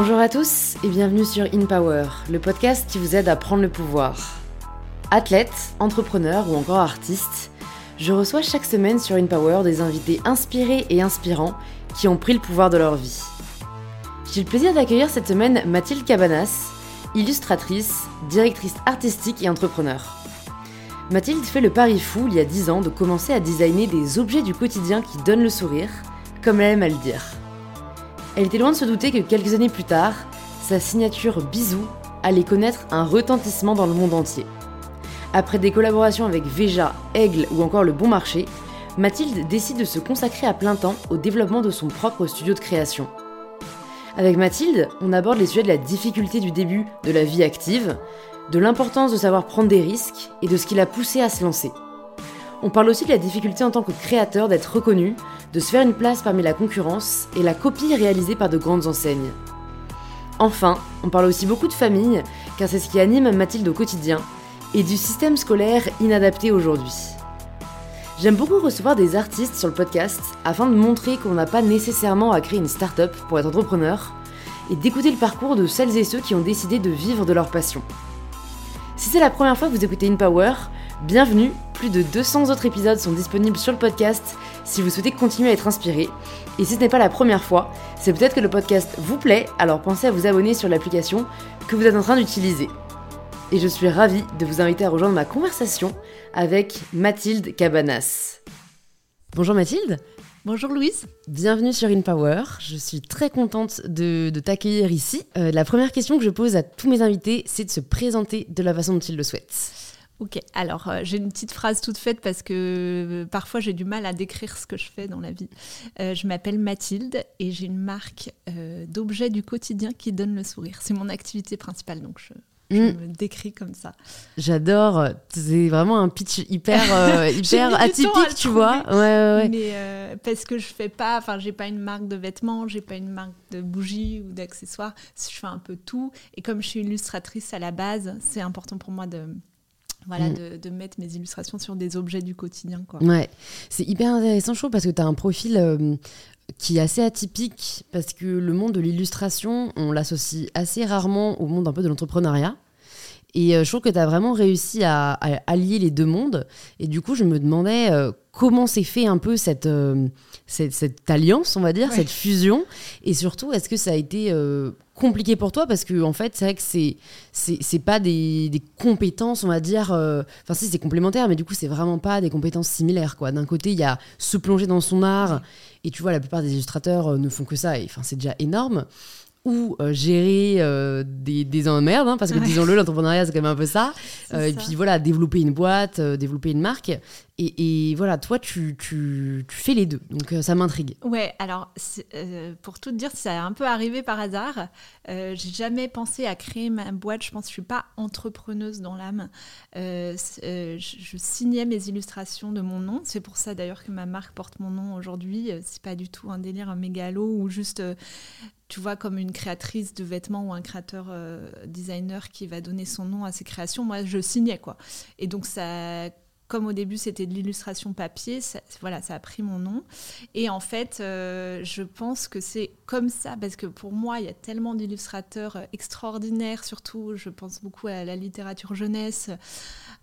Bonjour à tous et bienvenue sur In Power, le podcast qui vous aide à prendre le pouvoir. Athlète, entrepreneur ou encore artiste, je reçois chaque semaine sur In Power des invités inspirés et inspirants qui ont pris le pouvoir de leur vie. J'ai le plaisir d'accueillir cette semaine Mathilde Cabanas, illustratrice, directrice artistique et entrepreneur. Mathilde fait le pari fou il y a 10 ans de commencer à designer des objets du quotidien qui donnent le sourire, comme elle aime à le dire. Elle était loin de se douter que quelques années plus tard, sa signature Bisou allait connaître un retentissement dans le monde entier. Après des collaborations avec Veja, Aigle ou encore Le Bon Marché, Mathilde décide de se consacrer à plein temps au développement de son propre studio de création. Avec Mathilde, on aborde les sujets de la difficulté du début de la vie active, de l'importance de savoir prendre des risques et de ce qui l'a poussé à se lancer. On parle aussi de la difficulté en tant que créateur d'être reconnu, de se faire une place parmi la concurrence et la copie réalisée par de grandes enseignes. Enfin, on parle aussi beaucoup de famille, car c'est ce qui anime Mathilde au quotidien, et du système scolaire inadapté aujourd'hui. J'aime beaucoup recevoir des artistes sur le podcast afin de montrer qu'on n'a pas nécessairement à créer une start-up pour être entrepreneur, et d'écouter le parcours de celles et ceux qui ont décidé de vivre de leur passion. Si c'est la première fois que vous écoutez InPower, bienvenue, plus de 200 autres épisodes sont disponibles sur le podcast si vous souhaitez continuer à être inspiré. Et si ce n'est pas la première fois, c'est peut-être que le podcast vous plaît, alors pensez à vous abonner sur l'application que vous êtes en train d'utiliser. Et je suis ravie de vous inviter à rejoindre ma conversation avec Mathilde Cabanas. Bonjour Mathilde. Bonjour Louise. Bienvenue sur InPower. Je suis très contente de, t'accueillir ici. Euh, la première question que je pose à tous mes invités, c'est de se présenter de la façon dont ils le souhaitent. Ok, alors euh, j'ai une petite phrase toute faite parce que euh, parfois j'ai du mal à décrire ce que je fais dans la vie. Euh, je m'appelle Mathilde et j'ai une marque d'objets du quotidien qui donne le sourire. C'est mon activité principale, donc je, je mm. me décris comme ça. J'adore. C'est vraiment un pitch hyper, hyper atypique, tu vois. Ouais, ouais, Mais parce que je fais pas, enfin, j'ai pas une marque de vêtements, j'ai pas une marque de bougies ou d'accessoires. Je fais un peu tout. Et comme je suis illustratrice à la base, c'est important pour moi de voilà, mm. de, mettre mes illustrations sur des objets du quotidien. Quoi. Ouais, c'est hyper intéressant, je trouve, parce que tu as un profil euh, qui est assez atypique, parce que le monde de l'illustration, on l'associe assez rarement au monde un peu de l'entrepreneuriat. Et euh, je trouve que tu as vraiment réussi à, allier les deux mondes. Et du coup, je me demandais euh, comment s'est fait un peu cette, cette, alliance, on va dire, cette fusion. Et surtout, est-ce que ça a été compliqué pour toi parce que en fait c'est vrai que c'est c'est pas des, des, compétences on va dire euh, enfin si c'est complémentaire mais du coup c'est vraiment pas des compétences similaires quoi. D'un côté il y a se plonger dans son art et tu vois la plupart des illustrateurs euh, ne font que ça et enfin c'est déjà énorme ou euh, gérer euh, des, des emmerdes, hein, parce que disons-le, l'entrepreneuriat, c'est quand même un peu ça. Euh, et puis voilà, développer une boîte, développer une marque. Et, et voilà, toi, tu, tu, tu, fais les deux. Donc ça m'intrigue. Ouais, alors pour tout te dire, ça est un peu arrivé par hasard. J'ai jamais pensé à créer ma boîte. Je pense que je suis pas entrepreneuse dans l'âme. Je, je, signais mes illustrations de mon nom. C'est pour ça d'ailleurs que ma marque porte mon nom aujourd'hui. C'est pas du tout un délire, un mégalo ou juste tu vois, comme une créatrice de vêtements ou un créateur euh, designer qui va donner son nom à ses créations, moi je signais quoi. Et donc ça comme au début c'était de l'illustration papier, ça, voilà, ça a pris mon nom. Et en fait, euh, je pense que c'est comme ça, parce que pour moi, il y a tellement d'illustrateurs euh, extraordinaires, surtout, je pense beaucoup à la littérature jeunesse.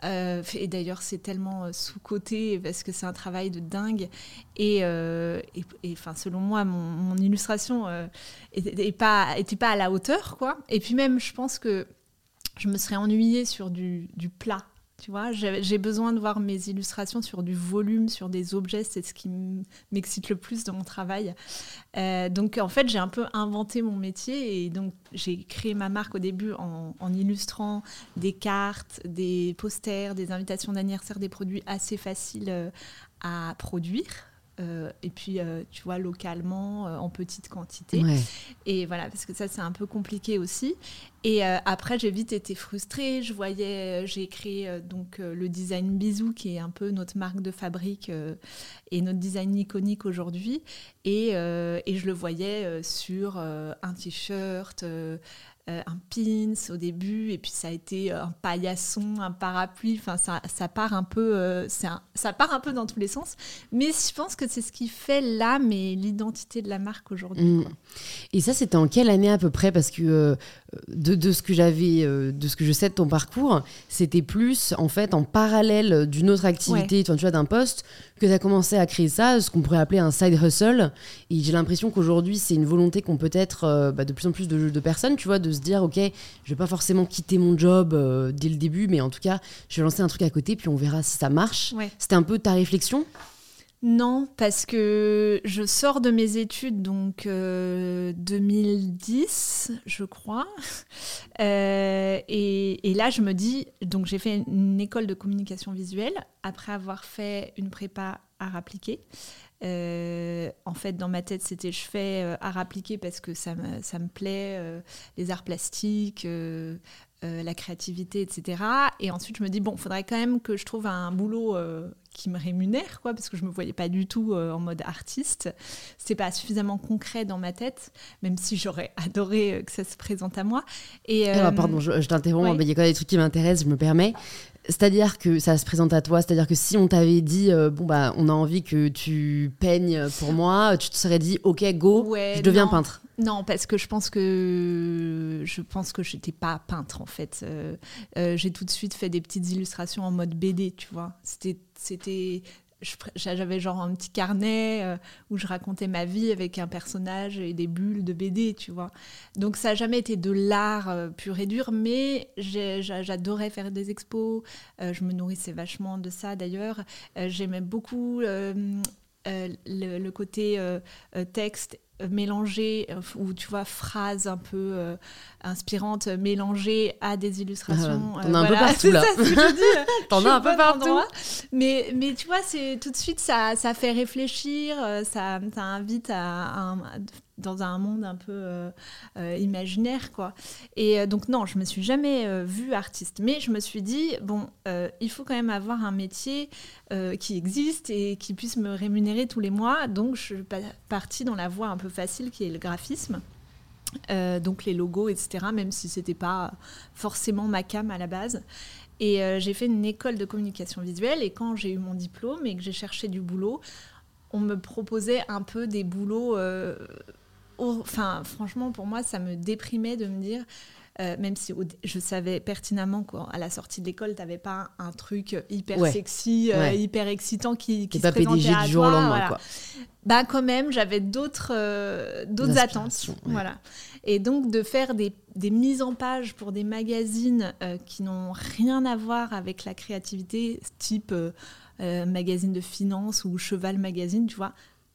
Euh, et d'ailleurs, c'est tellement sous-côté, parce que c'est un travail de dingue. Et, enfin, selon moi, mon, illustration n'était pas, pas à la hauteur, quoi. Et puis même, je pense que je me serais ennuyée sur du plat tu vois, j'ai besoin de voir mes illustrations sur du volume, sur des objets, c'est ce qui m'excite le plus dans mon travail. Euh, donc en fait, j'ai un peu inventé mon métier et donc j'ai créé ma marque au début en, illustrant des cartes, des posters, des invitations d'anniversaire, des produits assez faciles euh, à produire euh, et puis, euh, tu vois, localement, euh, en petite quantité. Et voilà, parce que ça, c'est un peu compliqué aussi. Et après, j'ai vite été frustrée. Je voyais, j'ai créé donc le design Bisou, qui est un peu notre marque de fabrique et notre design iconique aujourd'hui. Et, et, je le voyais sur un t-shirt un pins au début, et puis ça a été un paillasson, un parapluie. Enfin, ça, ça part un peu, ça part un peu dans tous les sens. Mais je pense que c'est ce qui fait l'âme et l'identité de la marque aujourd'hui. Mm. Et ça, c'était en quelle année à peu près? Parce que de, de, ce que j'avais, de ce que je sais de ton parcours, c'était plus en fait en parallèle d'une autre activité, tu vois, d'un poste, que tu as commencé à créer ça, ce qu'on pourrait appeler un side hustle. Et j'ai l'impression qu'aujourd'hui, c'est une volonté qu'ont peut-être euh, bah, de plus en plus de, de, personnes, tu vois, de se dire, ok, je vais pas forcément quitter mon job euh, dès le début, mais en tout cas, je vais lancer un truc à côté, puis on verra si ça marche. C'était un peu ta réflexion? Non, parce que je sors de mes études, donc 2010, euh, je crois. Euh, et, là, je me dis, donc j'ai fait une école de communication visuelle après avoir fait une prépa art appliqué. Euh, en fait, dans ma tête, c'était je fais art appliqué parce que ça me, ça me plaît, les arts plastiques, la créativité, etc. Et ensuite, je me dis, bon, il faudrait quand même que je trouve un boulot qui me rémunère, quoi, parce que je me voyais pas du tout euh, en mode artiste. C'était pas suffisamment concret dans ma tête, même si j'aurais adoré euh, que ça se présente à moi. Et ah, pardon, je, t'interromps, il y a quand même des trucs qui m'intéressent, je me permets. C'est-à-dire que ça se présente à toi, c'est-à-dire que si on t'avait dit euh, bon bah on a envie que tu peignes pour moi, tu te serais dit ok go, je deviens peintre. Non, parce que je pense que je pense que j'étais pas peintre en fait. j'ai tout de suite fait des petites illustrations en mode BD, tu vois. C'était c'était j'avais genre un petit carnet euh, où je racontais ma vie avec un personnage et des bulles de BD, tu vois. Donc ça n'a jamais été de l'art euh, pur et dur, mais j'adorais faire des expos. Euh, je me nourrissais vachement de ça d'ailleurs. J'aimais beaucoup le, côté texte mélangé, ou tu vois, phrases un peu inspirantes mélangées à des illustrations. Ah, T'en as un peu partout là. T'en as un peu partout. Mais, mais tu vois, c'est tout de suite, ça, ça fait réfléchir, ça, ça invite à, dans un monde un peu euh, euh, imaginaire quoi. Et euh, donc non je me suis jamais vue artiste. Mais je me suis dit bon il faut quand même avoir un métier qui existe et qui puisse me rémunérer tous les mois. Donc je suis partie dans la voie un peu facile qui est le graphisme. Donc les logos etc même si c'était pas forcément ma cam à la base. Et j'ai fait une école de communication visuelle. Et quand j'ai eu mon diplôme et que j'ai cherché du boulot on me proposait un peu des boulots enfin, franchement, pour moi, ça me déprimait de me dire, euh, même si je savais pertinemment qu'à la sortie de l'école, tu n'avais pas un truc hyper sexy, euh, hyper excitant qui, qui se présentait à du jour au lendemain. Quoi. Bah, quand même, j'avais d'autres euh, d'autres attentes. Voilà. Et donc, de faire des, des, mises en page pour des magazines qui n'ont rien à voir avec la créativité, type magazine de finance ou Cheval Magazine, tu vois,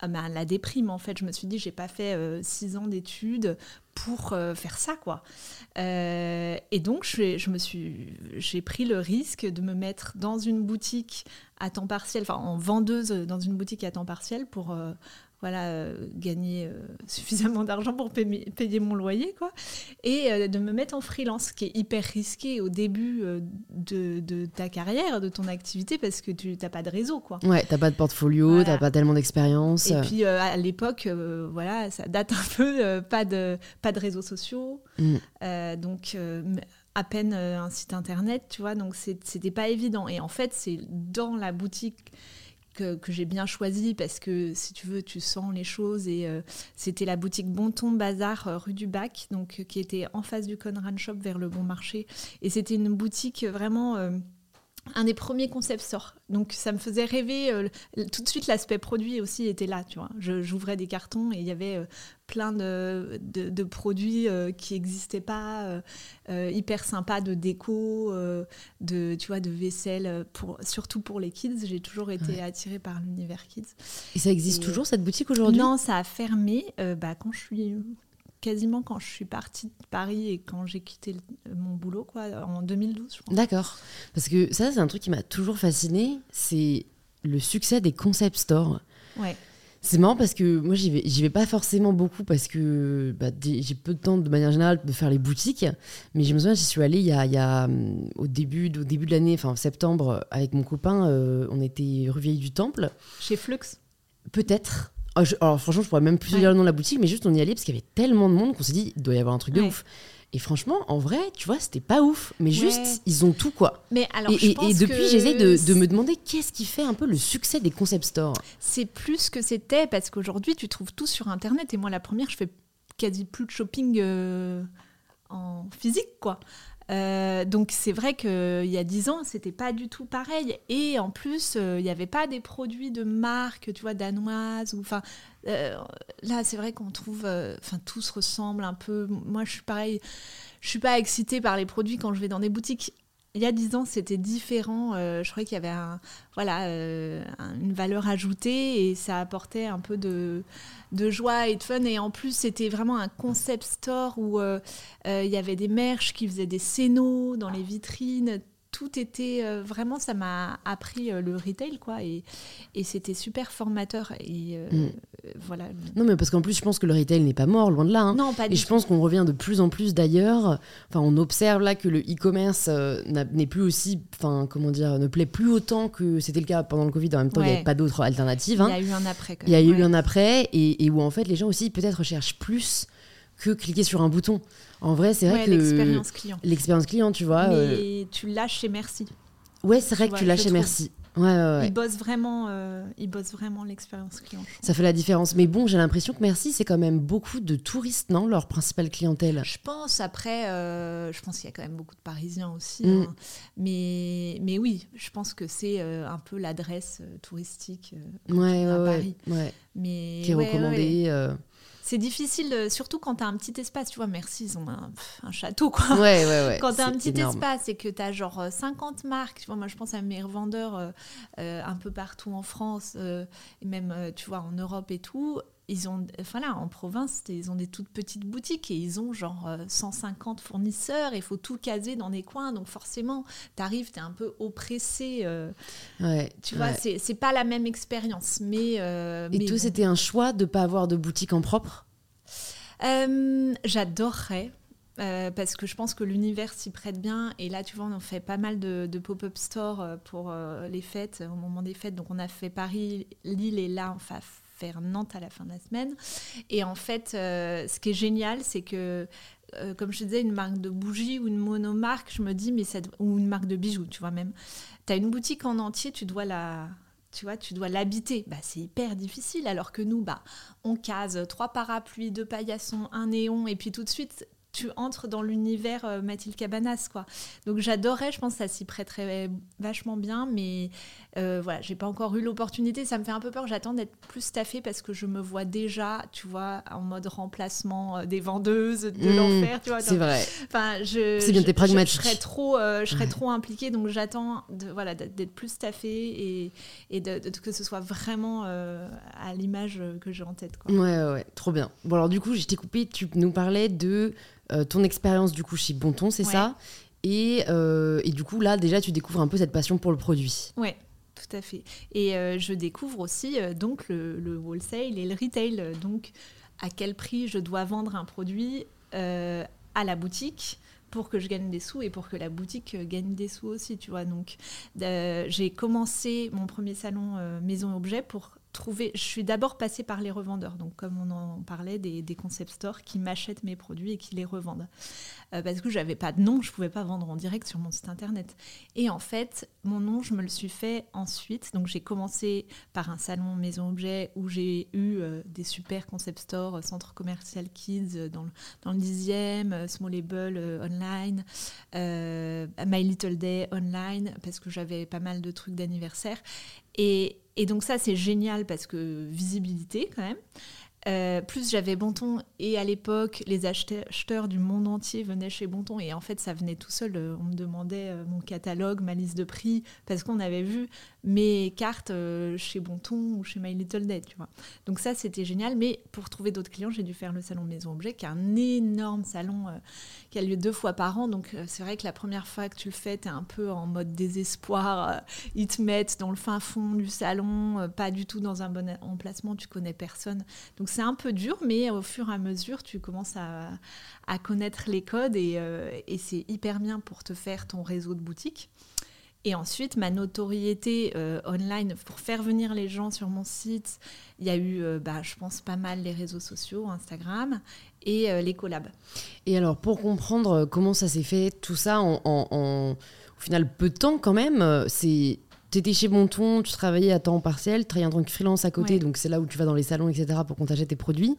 ben, la déprime en fait. Je me suis dit, j'ai pas fait euh, six ans d'études pour euh, faire ça quoi. Euh, et donc je me suis, j'ai pris le risque de me mettre dans une boutique à temps partiel, enfin en vendeuse dans une boutique à temps partiel pour voilà, euh, gagner euh, suffisamment d'argent pour payer, mon loyer, quoi. Et euh, de me mettre en freelance, ce qui est hyper risqué au début de, ta carrière, de ton activité, parce que tu n'as pas de réseau, quoi. Ouais, t'as pas de portfolio, tu t'as pas tellement d'expérience. Et puis à l'époque, voilà, ça date un peu, pas, de, pas de réseaux sociaux. Mm. donc à peine un site internet, tu vois, donc c'était pas évident. Et en fait, c'est dans la boutique que, j'ai bien choisi parce que si tu veux, tu sens les choses. Et euh, c'était la boutique Bonton Bazar euh, rue du Bac, donc, qui était en face du Conran Shop vers le Bon Marché. Et c'était une boutique vraiment. Un des premiers concepts sort. Donc ça me faisait rêver. Euh, tout de suite, l'aspect produit aussi était là. Tu vois, j'ouvrais des cartons et il y avait euh, plein de, de, produits euh, qui n'existaient pas, hyper sympas de déco, de tu vois, de vaisselle, pour, surtout pour les kids. J'ai toujours été attirée par l'univers kids. Et ça existe toujours cette boutique aujourd'hui? Non, ça a fermé. bah, quand je suis quasiment quand je suis partie de Paris et quand j'ai quitté mon boulot, quoi, en 2012, je. D'accord. Parce que ça, c'est un truc qui m'a toujours fasciné, c'est le succès des concept stores. Ouais. C'est marrant parce que moi, j'y vais, vais pas forcément beaucoup parce que bah, j'ai peu de temps de manière générale de faire les boutiques. Mais je me souviens, j'y suis allée il y a, il y a au début, au début de l'année, enfin en septembre, avec mon copain, euh, on était rue Vieille du Temple. Chez Flux? Peut-être. Ah, alors franchement, je pourrais même plus dire le nom de la boutique, mais juste on y allait parce qu'il y avait tellement de monde qu'on s'est dit, il doit y avoir un truc de ouf. Et franchement, en vrai, tu vois, c'était pas ouf. Mais juste, ils ont tout, quoi. Mais alors, et, je pense et, depuis, j'essaie de, de, me demander qu'est-ce qui fait un peu le succès des concept stores. C'est plus que c'était, parce qu'aujourd'hui, tu trouves tout sur Internet. Et moi, la première, je fais quasi plus de shopping euh, en physique, quoi. Euh, donc c'est vrai qu'il y a dix ans, c'était pas du tout pareil. Et en plus, euh, il n'y avait pas des produits de marque, tu vois, danoises. Ou, enfin, euh, là, c'est vrai qu'on trouve, enfin, tout se ressemble un peu. Moi, je suis pareil. Je suis pas excitée par les produits quand je vais dans des boutiques il y a dix ans, c'était différent. Euh, je croyais qu'il y avait voilà, euh, une valeur ajoutée et ça apportait un peu de, de joie et de fun. Et en plus, c'était vraiment un concept store où euh, il y avait des merches qui faisaient des scénos dans les vitrines tout était euh, vraiment, ça m'a appris euh, le retail, quoi, et, et c'était super formateur. Et euh, mm. voilà. Non, mais parce qu'en plus, je pense que le retail n'est pas mort, loin de là. Hein. Non, pas Et je pense qu'on revient de plus en plus d'ailleurs. Enfin, on observe là que le e-commerce n'est plus aussi, enfin, comment dire, ne plaît plus autant que c'était le cas pendant le Covid. En même temps, il n'y avait pas d'autres alternatives. Hein. Il y a eu un après. Il y a eu un après, et, et, où en fait, les gens aussi peut-être recherchent plus que cliquer sur un bouton. En vrai, c'est vrai que. L'expérience client. L'expérience client, tu vois. Mais euh, tu lâches chez Merci. Ouais, c'est vrai que tu lâches chez Merci. Ouais, ouais, ouais. Ils bossent vraiment, euh, vraiment l'expérience client. Ça fait la différence. Mais bon, j'ai l'impression que Merci, c'est quand même beaucoup de touristes, non Leur principale clientèle? Je pense. Après, euh, je pense qu'il y a quand même beaucoup de Parisiens aussi. Mm. Hein. Mais, mais oui, je pense que c'est un peu l'adresse touristique ouais, à Paris. Mais, qui est recommandée c'est difficile, euh, surtout quand tu as un petit espace. Tu vois, merci, ils ont un, château, quoi. Ouais, ouais, ouais. Quand tu as un petit espace et que tu as genre 50 euh, marques, tu vois, moi je pense à mes revendeurs euh, un peu partout en France, et même, tu vois, en Europe et tout ils ont, enfin là, en province, ils ont des toutes petites boutiques et ils ont genre 150 fournisseurs. Il faut tout caser dans des coins. Donc forcément, tu arrives, tu es un peu oppressé. ouais, tu vois, c'est pas la même expérience. Mais, et toi, c'était un choix de pas avoir de boutique en propre? Euh, J'adorerais. Euh, parce que je pense que l'univers s'y prête bien. Et là, tu vois, on a fait pas mal de, pop-up stores euh, pour les fêtes, au moment des fêtes. Donc, on a fait Paris, Lille et là, on va Nantes à la fin de la semaine. Et en fait, ce qui est génial, c'est que, comme je disais, une marque de bougies ou une monomarque, je me dis, mais ça, ou une marque de bijoux, tu vois, même. Tu as une boutique en entier, tu dois la tu vois, tu dois l'habiter. Bah, c'est hyper difficile, alors que nous, bah, on case trois parapluies, deux paillassons, un néon, et puis tout de suite, tu entres dans l'univers euh, Mathilde Cabanas, quoi. Donc j'adorais, je pense ça s'y prêterait vachement bien, mais euh, voilà, j'ai pas encore eu l'opportunité. Ça me fait un peu peur. J'attends d'être plus staffée parce que je me vois déjà, tu vois, en mode remplacement euh, des vendeuses de mmh, l'enfer, tu vois. C'est vrai. Enfin, je. C'est bien, t'es pragmatique. Je, serais trop, je serais trop impliquée, donc j'attends, de, voilà, d'être plus staffée et, et de, que ce soit vraiment à l'image que j'ai en tête, quoi. Ouais, ouais, ouais, trop bien. Bon alors du coup, je t'ai coupé. Tu nous parlais de euh, ton expérience du coup chez Bonton, c'est ça? Et, euh, et, du coup, là, déjà, tu découvres un peu cette passion pour le produit. Ouais, tout à fait. Et euh, je découvre aussi donc le, wholesale et le retail. Donc, à quel prix je dois vendre un produit à la boutique pour que je gagne des sous et pour que la boutique gagne des sous aussi, tu vois. Donc, j'ai commencé mon premier salon maison objet pour trouver. Je suis d'abord passée par les revendeurs, donc comme on en parlait, des, des concept stores qui m'achètent mes produits et qui les revendent. Euh, parce que j'avais pas de nom, je pouvais pas vendre en direct sur mon site internet. Et en fait, mon nom, je me le suis fait ensuite. Donc j'ai commencé par un salon maison objet où j'ai eu euh, des super concept stores, euh, centre commercial kids dans le, dans le 10e, Smallable online, My Little Day online, parce que j'avais pas mal de trucs d'anniversaire. Et, et donc ça, c'est génial parce que visibilité quand même. Euh, plus j'avais Bonton et à l'époque les acheteurs du monde entier venaient chez Bonton et en fait ça venait tout seul. Euh, on me demandait euh, mon catalogue, ma liste de prix parce qu'on avait vu mes cartes chez Bonton ou chez My Little Day, tu vois. Donc ça c'était génial. Mais pour trouver d'autres clients, j'ai dû faire le salon Maison Objet, qui est un énorme salon qui a lieu deux fois par an. Donc c'est vrai que la première fois que tu le fais, tu es un peu en mode désespoir. ils te mettent dans le fin fond du salon, pas du tout dans un bon emplacement, tu connais personne. Donc c'est un peu dur, mais au fur et à mesure, tu commences à, connaître les codes et, euh, et c'est hyper bien pour te faire ton réseau de boutiques. Et ensuite, ma notoriété euh, online pour faire venir les gens sur mon site, il y a eu, euh, bah, je pense, pas mal les réseaux sociaux, Instagram et euh, les collabs. Et alors, pour comprendre comment ça s'est fait, tout ça en, au final peu de temps quand même, c'est tu étais chez Bonton, tu travaillais à temps partiel, tu travaillais en tant que freelance à côté, donc c'est là où tu vas dans les salons, etc., pour qu'on t'achète tes produits.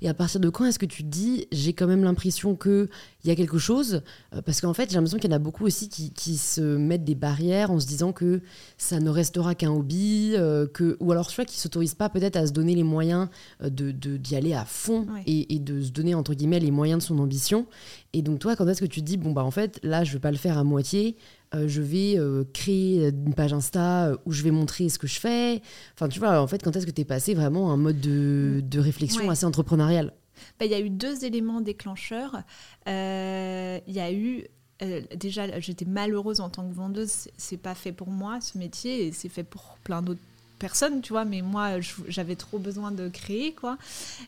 Et à partir de quand est-ce que tu te dis, j'ai quand même l'impression qu'il y a quelque chose? Euh, Parce qu'en fait, j'ai l'impression qu'il y en a beaucoup aussi qui, qui, se mettent des barrières en se disant que ça ne restera qu'un hobby, euh, que, ou alors tu vois, qui ne s'autorisent pas peut-être à se donner les moyens euh, d'y de, d'y aller à fond et, et, de se donner, entre guillemets, les moyens de son ambition. Et donc toi, quand est-ce que tu te dis, bon, bah en fait, là, je ne vais pas le faire à moitié je vais euh, créer une page Insta euh, où je vais montrer ce que je fais. Enfin, tu vois, en fait, quand est-ce que tu es passé vraiment un mode de, de réflexion assez entrepreneurial? Bah, Il y a eu deux éléments déclencheurs. Il y a eu déjà, j'étais malheureuse en tant que vendeuse. C'est pas fait pour moi ce métier et c'est fait pour plein d'autres personnes, tu vois. Mais moi, j'avais trop besoin de créer, quoi.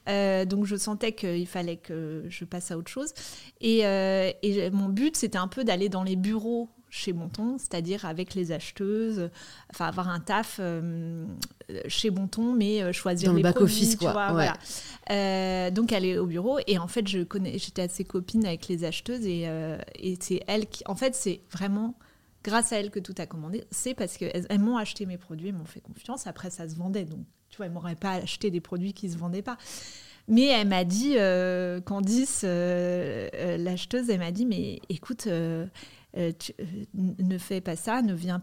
donc je sentais qu'il fallait que je passe à autre chose. Et, et mon but, c'était un peu d'aller dans les bureaux chez Bonton, c'est-à-dire avec les acheteuses, enfin avoir un taf euh, chez Bonton, mais euh, choisir Dans les le back office, quoi. voilà. euh, donc aller au bureau et en fait je connais, j'étais assez copine avec les acheteuses et, euh, et c'est elles qui, en fait c'est vraiment grâce à elles que tout a commandé. C'est parce qu'elles elles, m'ont acheté mes produits, elles m'ont fait confiance. Après ça se vendait, donc tu vois, elles m'auraient pas acheté des produits qui se vendaient pas. Mais elle m'a dit, Candice, l'acheteuse, elle m'a dit, mais écoute, euh, euh, ne fais pas ça, ne viens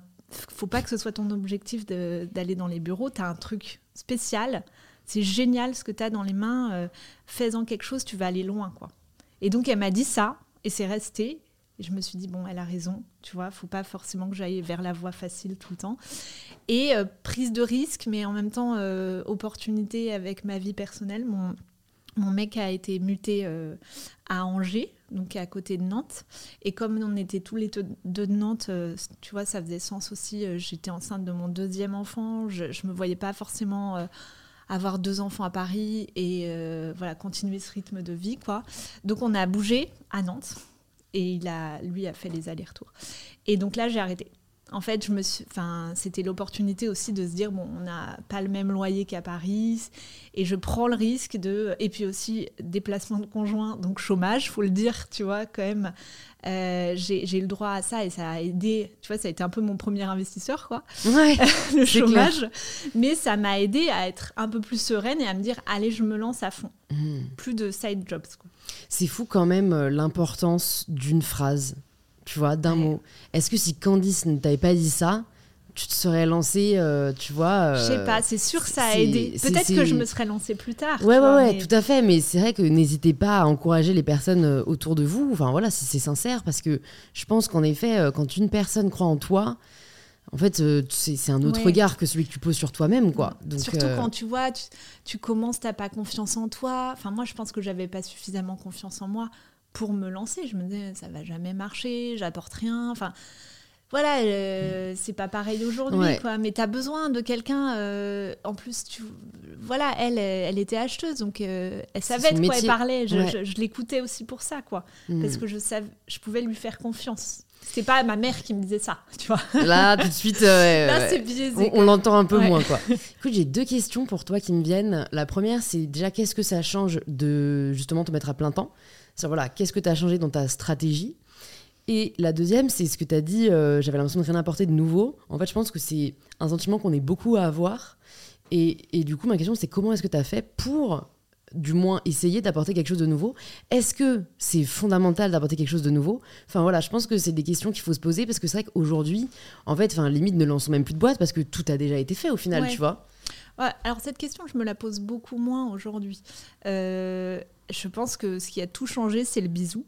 faut pas que ce soit ton objectif d'aller dans les bureaux. Tu as un truc spécial. C'est génial ce que tu as dans les mains. Euh, fais-en quelque chose, tu vas aller loin. quoi. Et donc, elle m'a dit ça, et c'est resté. Et je me suis dit, bon, elle a raison, tu vois, faut pas forcément que j'aille vers la voie facile tout le temps. Et prise de risque, mais en même temps, opportunité avec ma vie personnelle. Mon, mon mec a été muté à Angers, donc à côté de Nantes. Et comme on était tous les deux de Nantes, euh, tu vois, ça faisait sens aussi. Euh, j'étais enceinte de mon deuxième enfant. Je ne me voyais pas forcément euh, avoir deux enfants à Paris et voilà continuer ce rythme de vie, quoi. Donc on a bougé à Nantes et il a, lui a fait les allers-retours. Et donc là, j'ai arrêté en fait, je me enfin, c'était l'opportunité aussi de se dire bon, on n'a pas le même loyer qu'à Paris, et je prends le risque de, et puis aussi déplacement de conjoint, donc chômage, faut le dire, tu vois, quand même. Euh, j'ai eu le droit à ça et ça a aidé, tu vois, ça a été un peu mon premier investisseur, quoi, ouais, le chômage. Mais ça m'a aidé à être un peu plus sereine et à me dire, allez, je me lance à fond. Mmh. Plus de side jobs. C'est fou quand même euh, l'importance d'une phrase tu vois, d'un mot. Est-ce que si Candice ne t'avait pas dit ça, tu te serais lancée, euh, tu vois euh, Je sais pas, c'est sûr que ça a aidé. Peut-être que je me serais lancée plus tard. Ouais, ouais, ouais, tout à fait. Mais c'est vrai que n'hésitez pas à encourager les personnes euh, autour de vous. Enfin voilà, si c'est sincère, parce que je pense qu'en effet, quand une personne croit en toi, en fait, c'est un autre regard que celui que tu poses sur toi-même, quoi. Donc, Surtout quand tu vois, tu, tu commences, t'as pas confiance en toi. Enfin, moi, je pense que j'avais pas suffisamment confiance en moi pour me lancer. Je me disais, ça va jamais marcher, j'apporte rien. Enfin, voilà, euh, c'est pas pareil aujourd'hui, quoi. Mais tu as besoin de quelqu'un. Euh, en plus, tu, voilà, elle, elle était acheteuse, donc euh, elle savait de quoi elle parlait. Je, l'écoutais aussi pour ça, quoi, hmm. parce que je savais, je pouvais lui faire confiance. C'est pas ma mère qui me disait ça, tu vois. Là, tout de suite, Là, c'est biaisé. On, l'entend un peu moins, quoi. Écoute, j'ai deux questions pour toi qui me viennent. La première, c'est déjà qu'est-ce que ça change de justement te mettre à plein temps? Voilà, qu'est-ce que tu as changé dans ta stratégie? Et la deuxième, c'est ce que tu as dit, euh, j'avais l'impression de rien apporter de nouveau. En fait, je pense que c'est un sentiment qu'on est beaucoup à avoir. Et, et du coup, ma question, c'est comment est-ce que tu as fait pour du moins essayer d'apporter quelque chose de nouveau? Est-ce que c'est fondamental d'apporter quelque chose de nouveau? Enfin voilà, je pense que c'est des questions qu'il faut se poser parce que c'est vrai qu'aujourd'hui, en fait, enfin limite ne lançons même plus de boîte parce que tout a déjà été fait au final, tu vois? Ouais, alors cette question, je me la pose beaucoup moins aujourd'hui. Euh, je pense que ce qui a tout changé, c'est le bisou.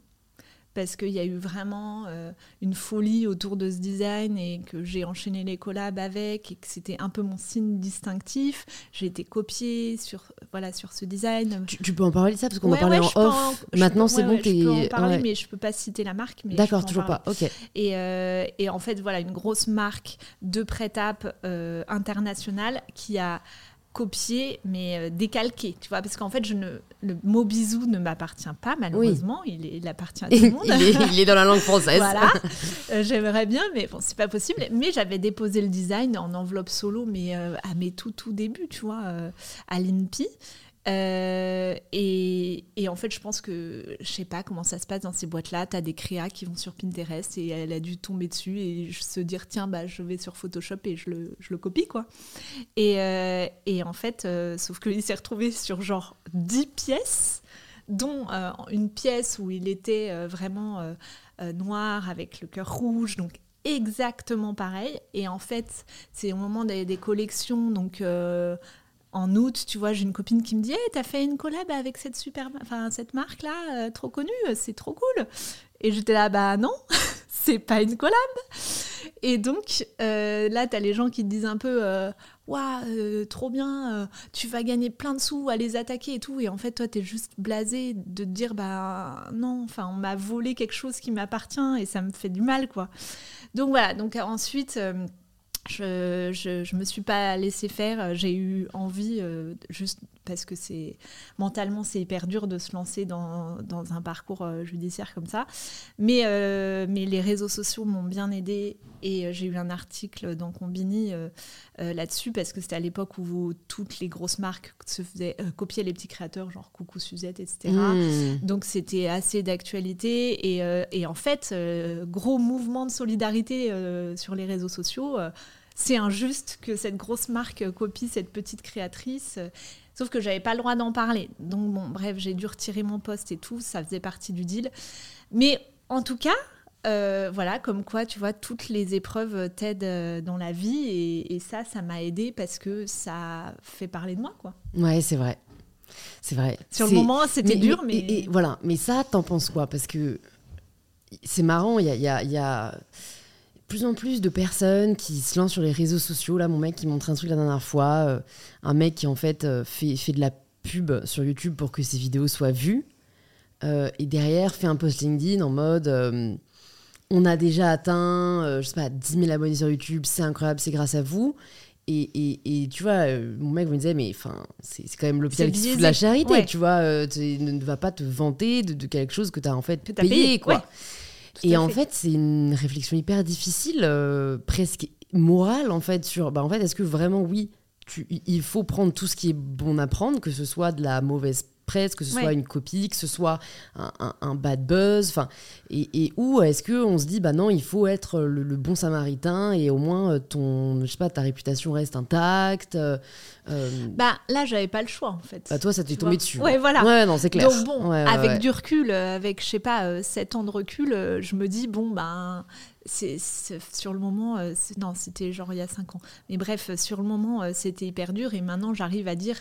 Parce qu'il y a eu vraiment euh, une folie autour de ce design et que j'ai enchaîné les collabs avec et que c'était un peu mon signe distinctif. J'ai été copiée sur, voilà, sur ce design. Tu, peux en parler de ça parce qu'on en parlait en off. Maintenant, c'est bon. je peux en parler, mais je peux pas citer la marque. D'accord, toujours pas. Ok. Et, euh, et, en fait, voilà, une grosse marque de prêt-à-peu euh, internationale qui a copié, mais euh, décalqué, tu vois, parce qu'en fait, je ne, le mot bisou ne m'appartient pas, malheureusement, il, est, il, appartient à tout le monde. il, est, dans la langue française. voilà, euh, j'aimerais bien, mais bon, c'est pas possible. Mais j'avais déposé le design en enveloppe solo, mais euh, à mes tout, tout débuts, tu vois, à l'INPI. Euh, et, en fait, je pense que je sais pas comment ça se passe dans ces boîtes-là. Tu as des créas qui vont sur Pinterest et elle a dû tomber dessus et se dire tiens, bah, je vais sur Photoshop et je le, je le copie. quoi. Et, euh, et en fait, euh, sauf qu'il s'est retrouvé sur genre 10 pièces, dont une pièce où il était vraiment noir avec le cœur rouge, donc exactement pareil. Et en fait, c'est au moment des, des collections, donc en août, tu vois, j'ai une copine qui me dit hey, T'as fait une collab avec cette, super, enfin, cette marque-là, euh, trop connue, c'est trop cool. Et j'étais là Bah non, c'est pas une collab. Et donc, euh, là, tu as les gens qui te disent un peu euh, Waouh, trop bien, tu vas gagner plein de sous à les attaquer et tout. Et en fait, toi, tu es juste blasé de te dire Bah non, enfin, on m'a volé quelque chose qui m'appartient et ça me fait du mal, quoi. Donc voilà, donc ensuite. Je, je, me suis pas laissé faire. J'ai eu envie, euh, juste parce que c'est mentalement c'est hyper dur de se lancer dans, dans un parcours euh, judiciaire comme ça. Mais, euh, mais les réseaux sociaux m'ont bien aidé et j'ai eu un article dans Combini là-dessus parce que c'était à l'époque où toutes les grosses marques se faisaient copier les petits créateurs, genre Coucou Suzette, etc. Mmh. Donc c'était assez d'actualité et, et, en fait, gros mouvement de solidarité sur les réseaux sociaux c'est injuste que cette grosse marque copie cette petite créatrice. Sauf que j'avais pas le droit d'en parler. Donc bon, bref, j'ai dû retirer mon poste et tout, ça faisait partie du deal. Mais en tout cas, euh, voilà, comme quoi, tu vois, toutes les épreuves t'aident euh, dans la vie et, ça, ça m'a aidé parce que ça fait parler de moi, quoi. Ouais, c'est vrai. C'est vrai. Sur le moment, c'était dur, mais... Et, voilà, mais ça, t'en penses quoi? Parce que c'est marrant, il y a, y a plus en plus de personnes qui se lancent sur les réseaux sociaux. Là, mon mec qui montre un truc la dernière fois, euh, un mec qui en fait euh, fait, fait de la pub sur YouTube pour que ses vidéos soient vues. Euh, et derrière, fait un post LinkedIn en mode on a déjà atteint, je sais pas, 10 000 abonnés sur YouTube, c'est incroyable, c'est grâce à vous. Et, et, et, tu vois, mon mec me disait, mais enfin, c'est quand même l'hôpital qui se fout de la charité, tu vois, tu ne vas pas te vanter de, quelque chose que tu as en fait payé, quoi et en fait, c'est une réflexion hyper difficile, euh, presque morale, en fait, sur, bah, en fait, est-ce que vraiment, oui, tu, il faut prendre tout ce qui est bon à prendre, que ce soit de la mauvaise presse, que ce soit une copie, que ce soit un, bad buzz, enfin, et, et où est-ce que on se dit bah non, il faut être le, bon samaritain et au moins euh, ton, je sais pas, ta réputation reste intacte. Euh, euh, bah là, j'avais pas le choix en fait. Bah toi, ça t'est tombé dessus. Ouais, voilà. Ouais, non, c'est clair. Donc bon, avec du recul, avec je sais pas, 7 ans de recul, je me dis bon ben. c'est sur le moment, non, c'était genre il y a 5 ans. Mais bref, sur le moment, c'était hyper dur et maintenant j'arrive à dire,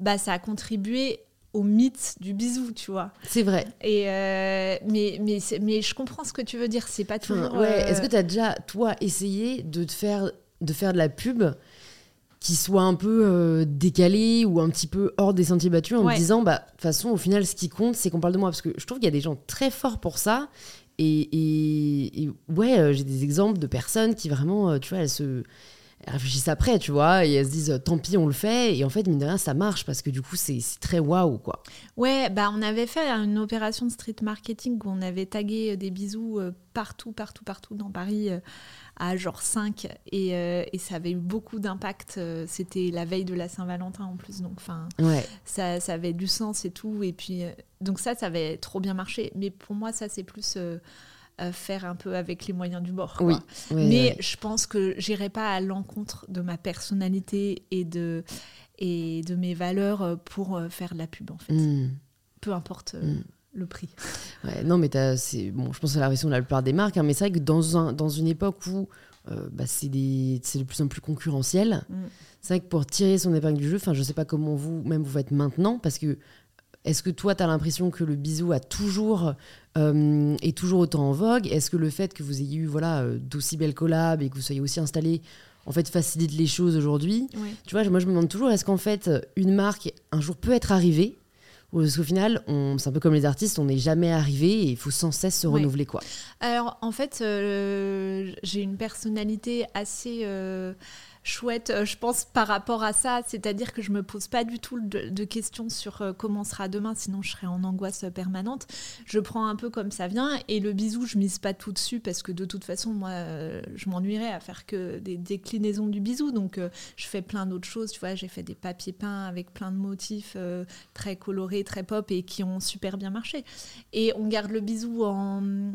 bah ça a contribué au mythe du bisou, tu vois. C'est vrai. Et euh, mais, mais, mais je comprends ce que tu veux dire, c'est pas toujours... ouais. Est-ce que tu as déjà, toi, essayé de, te faire, de faire de la pub qui soit un peu euh, décalée ou un petit peu hors des sentiers battus en disant, bah, de toute façon, au final, ce qui compte, c'est qu'on parle de moi. Parce que je trouve qu'il y a des gens très forts pour ça. Et, et, ouais, euh, j'ai des exemples de personnes qui vraiment, tu vois, elles se elles réfléchissent après, tu vois, et elles se disent tant pis, on le fait. Et en fait, mine de rien, ça marche parce que du coup, c'est très waouh, quoi. Ouais, bah on avait fait une opération de street marketing où on avait tagué euh, des bisous euh, partout, partout, partout dans Paris euh, à genre 5 et, et ça avait eu beaucoup d'impact. C'était la veille de la Saint-Valentin en plus, donc enfin, ouais. ça, ça, avait du sens et tout. Et puis, donc ça, ça avait trop bien marché. Mais pour moi, ça, c'est plus faire un peu avec les moyens du bord. Oui, Mais je pense que j'irai pas à l'encontre de ma personnalité et de, et de mes valeurs pour euh, faire de la pub, en fait. Hmm. Peu importe. Euh, hmm. Le prix. Ouais, non, mais c'est bon, je pense que la raison de la plupart des marques, hein, mais c'est vrai que dans, un, dans une époque où euh, bah, c'est de plus en plus concurrentiel, hmm. c'est vrai que pour tirer son épingle du jeu, enfin, je sais pas comment vous, même vous faites maintenant, parce que est-ce que toi, tu as l'impression que le bisou a toujours, euh, est toujours autant en vogue? Est-ce que le fait que vous ayez eu voilà, euh, d'aussi belles collabs et que vous soyez aussi installé en fait, facilite les choses aujourd'hui? Tu vois, moi, je me demande toujours, est-ce qu'en fait, une marque, un jour, peut être arrivée? Ou est-ce qu'au final, c'est un peu comme les artistes, on n'est jamais arrivé et il faut sans cesse se renouveler quoi? Alors en fait, euh, j'ai une personnalité assez chouette, euh, je pense, par rapport à ça. C'est-à-dire que je me pose pas du tout de, questions sur euh, comment sera demain, sinon je serais en angoisse permanente. Je prends un peu comme ça vient. Et le bisou, je mise pas tout dessus parce que de toute façon, moi, je m'ennuierais à faire que des déclinaisons du bisou. Donc, je fais plein d'autres choses. Tu vois, j'ai fait des papiers peints avec plein de motifs très colorés, très pop et qui ont super bien marché. Et on garde le bisou en,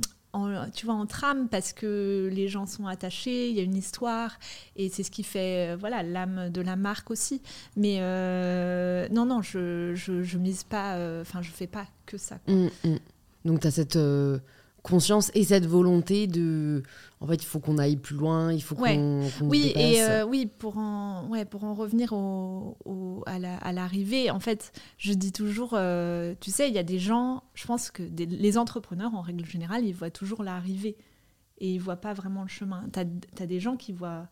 tu vois, en trame parce que les gens sont attachés, il y a une histoire et c'est ce qui fait euh, voilà l'âme de la marque aussi. Mais euh, non, non, je, je, mise pas, euh, enfin, je fais pas que ça. Mmh, mmh. Donc, tu as cette conscience et cette volonté de en fait il faut qu'on aille plus loin il faut qu'on oui et euh, oui pour en ouais pour en revenir au, à l'arrivée en fait je dis toujours euh, tu sais il y a des gens je pense que les entrepreneurs en règle générale ils voient toujours l'arrivée et ils voient pas vraiment le chemin. Tu as, des gens qui voient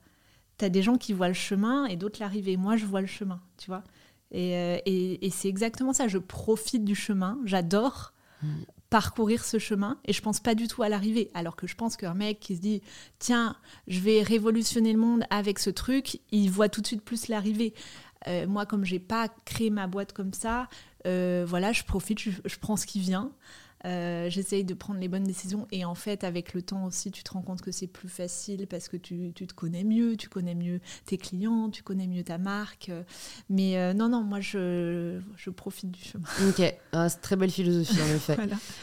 as des gens qui voient le chemin et d'autres l'arrivée. Moi je vois le chemin tu vois. Et, euh, et, et c'est exactement ça. Je profite du chemin. J'adore. Mm parcourir ce chemin et je pense pas du tout à l'arrivée. Alors que je pense qu'un mec qui se dit tiens, je vais révolutionner le monde avec ce truc, il voit tout de suite plus l'arrivée. Euh, moi, comme j'ai pas créé ma boîte comme ça, euh, voilà, je profite, je prends ce qui vient. Euh, j'essaye de prendre les bonnes décisions et en fait avec le temps aussi tu te rends compte que c'est plus facile parce que tu, tu, te connais mieux, tu connais mieux tes clients, tu connais mieux ta marque. Mais euh, non, non, moi je, je, profite du chemin. Ok, ah, c'est très belle philosophie en effet.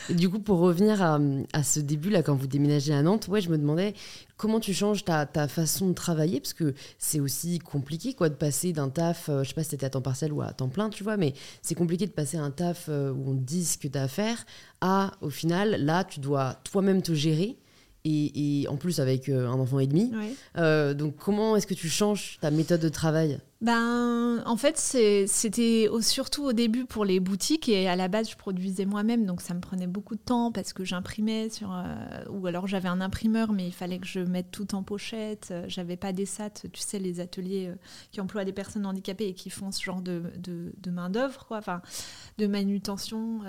Et du coup pour revenir à, à, ce début là quand vous déménagez à Nantes, ouais je me demandais comment tu changes ta, ta façon de travailler? Parce que c'est aussi compliqué quoi de passer d'un taf, euh, je sais pas si c'était à temps partiel ou à temps plein tu vois, mais c'est compliqué de passer un taf où on te dit ce que tu as à faire au final, là, tu dois toi-même te gérer. Et, en plus avec euh, un enfant et demi. Euh, donc comment est-ce que tu changes ta méthode de travail? Ben, en fait, c'était surtout au début pour les boutiques et à la base, je produisais moi-même, donc ça me prenait beaucoup de temps parce que j'imprimais sur, euh, ou alors j'avais un imprimeur, mais il fallait que je mette tout en pochette. J'avais pas des SAT, tu sais, les ateliers qui emploient des personnes handicapées et qui font ce genre de, de, main d'œuvre, quoi, enfin, de manutention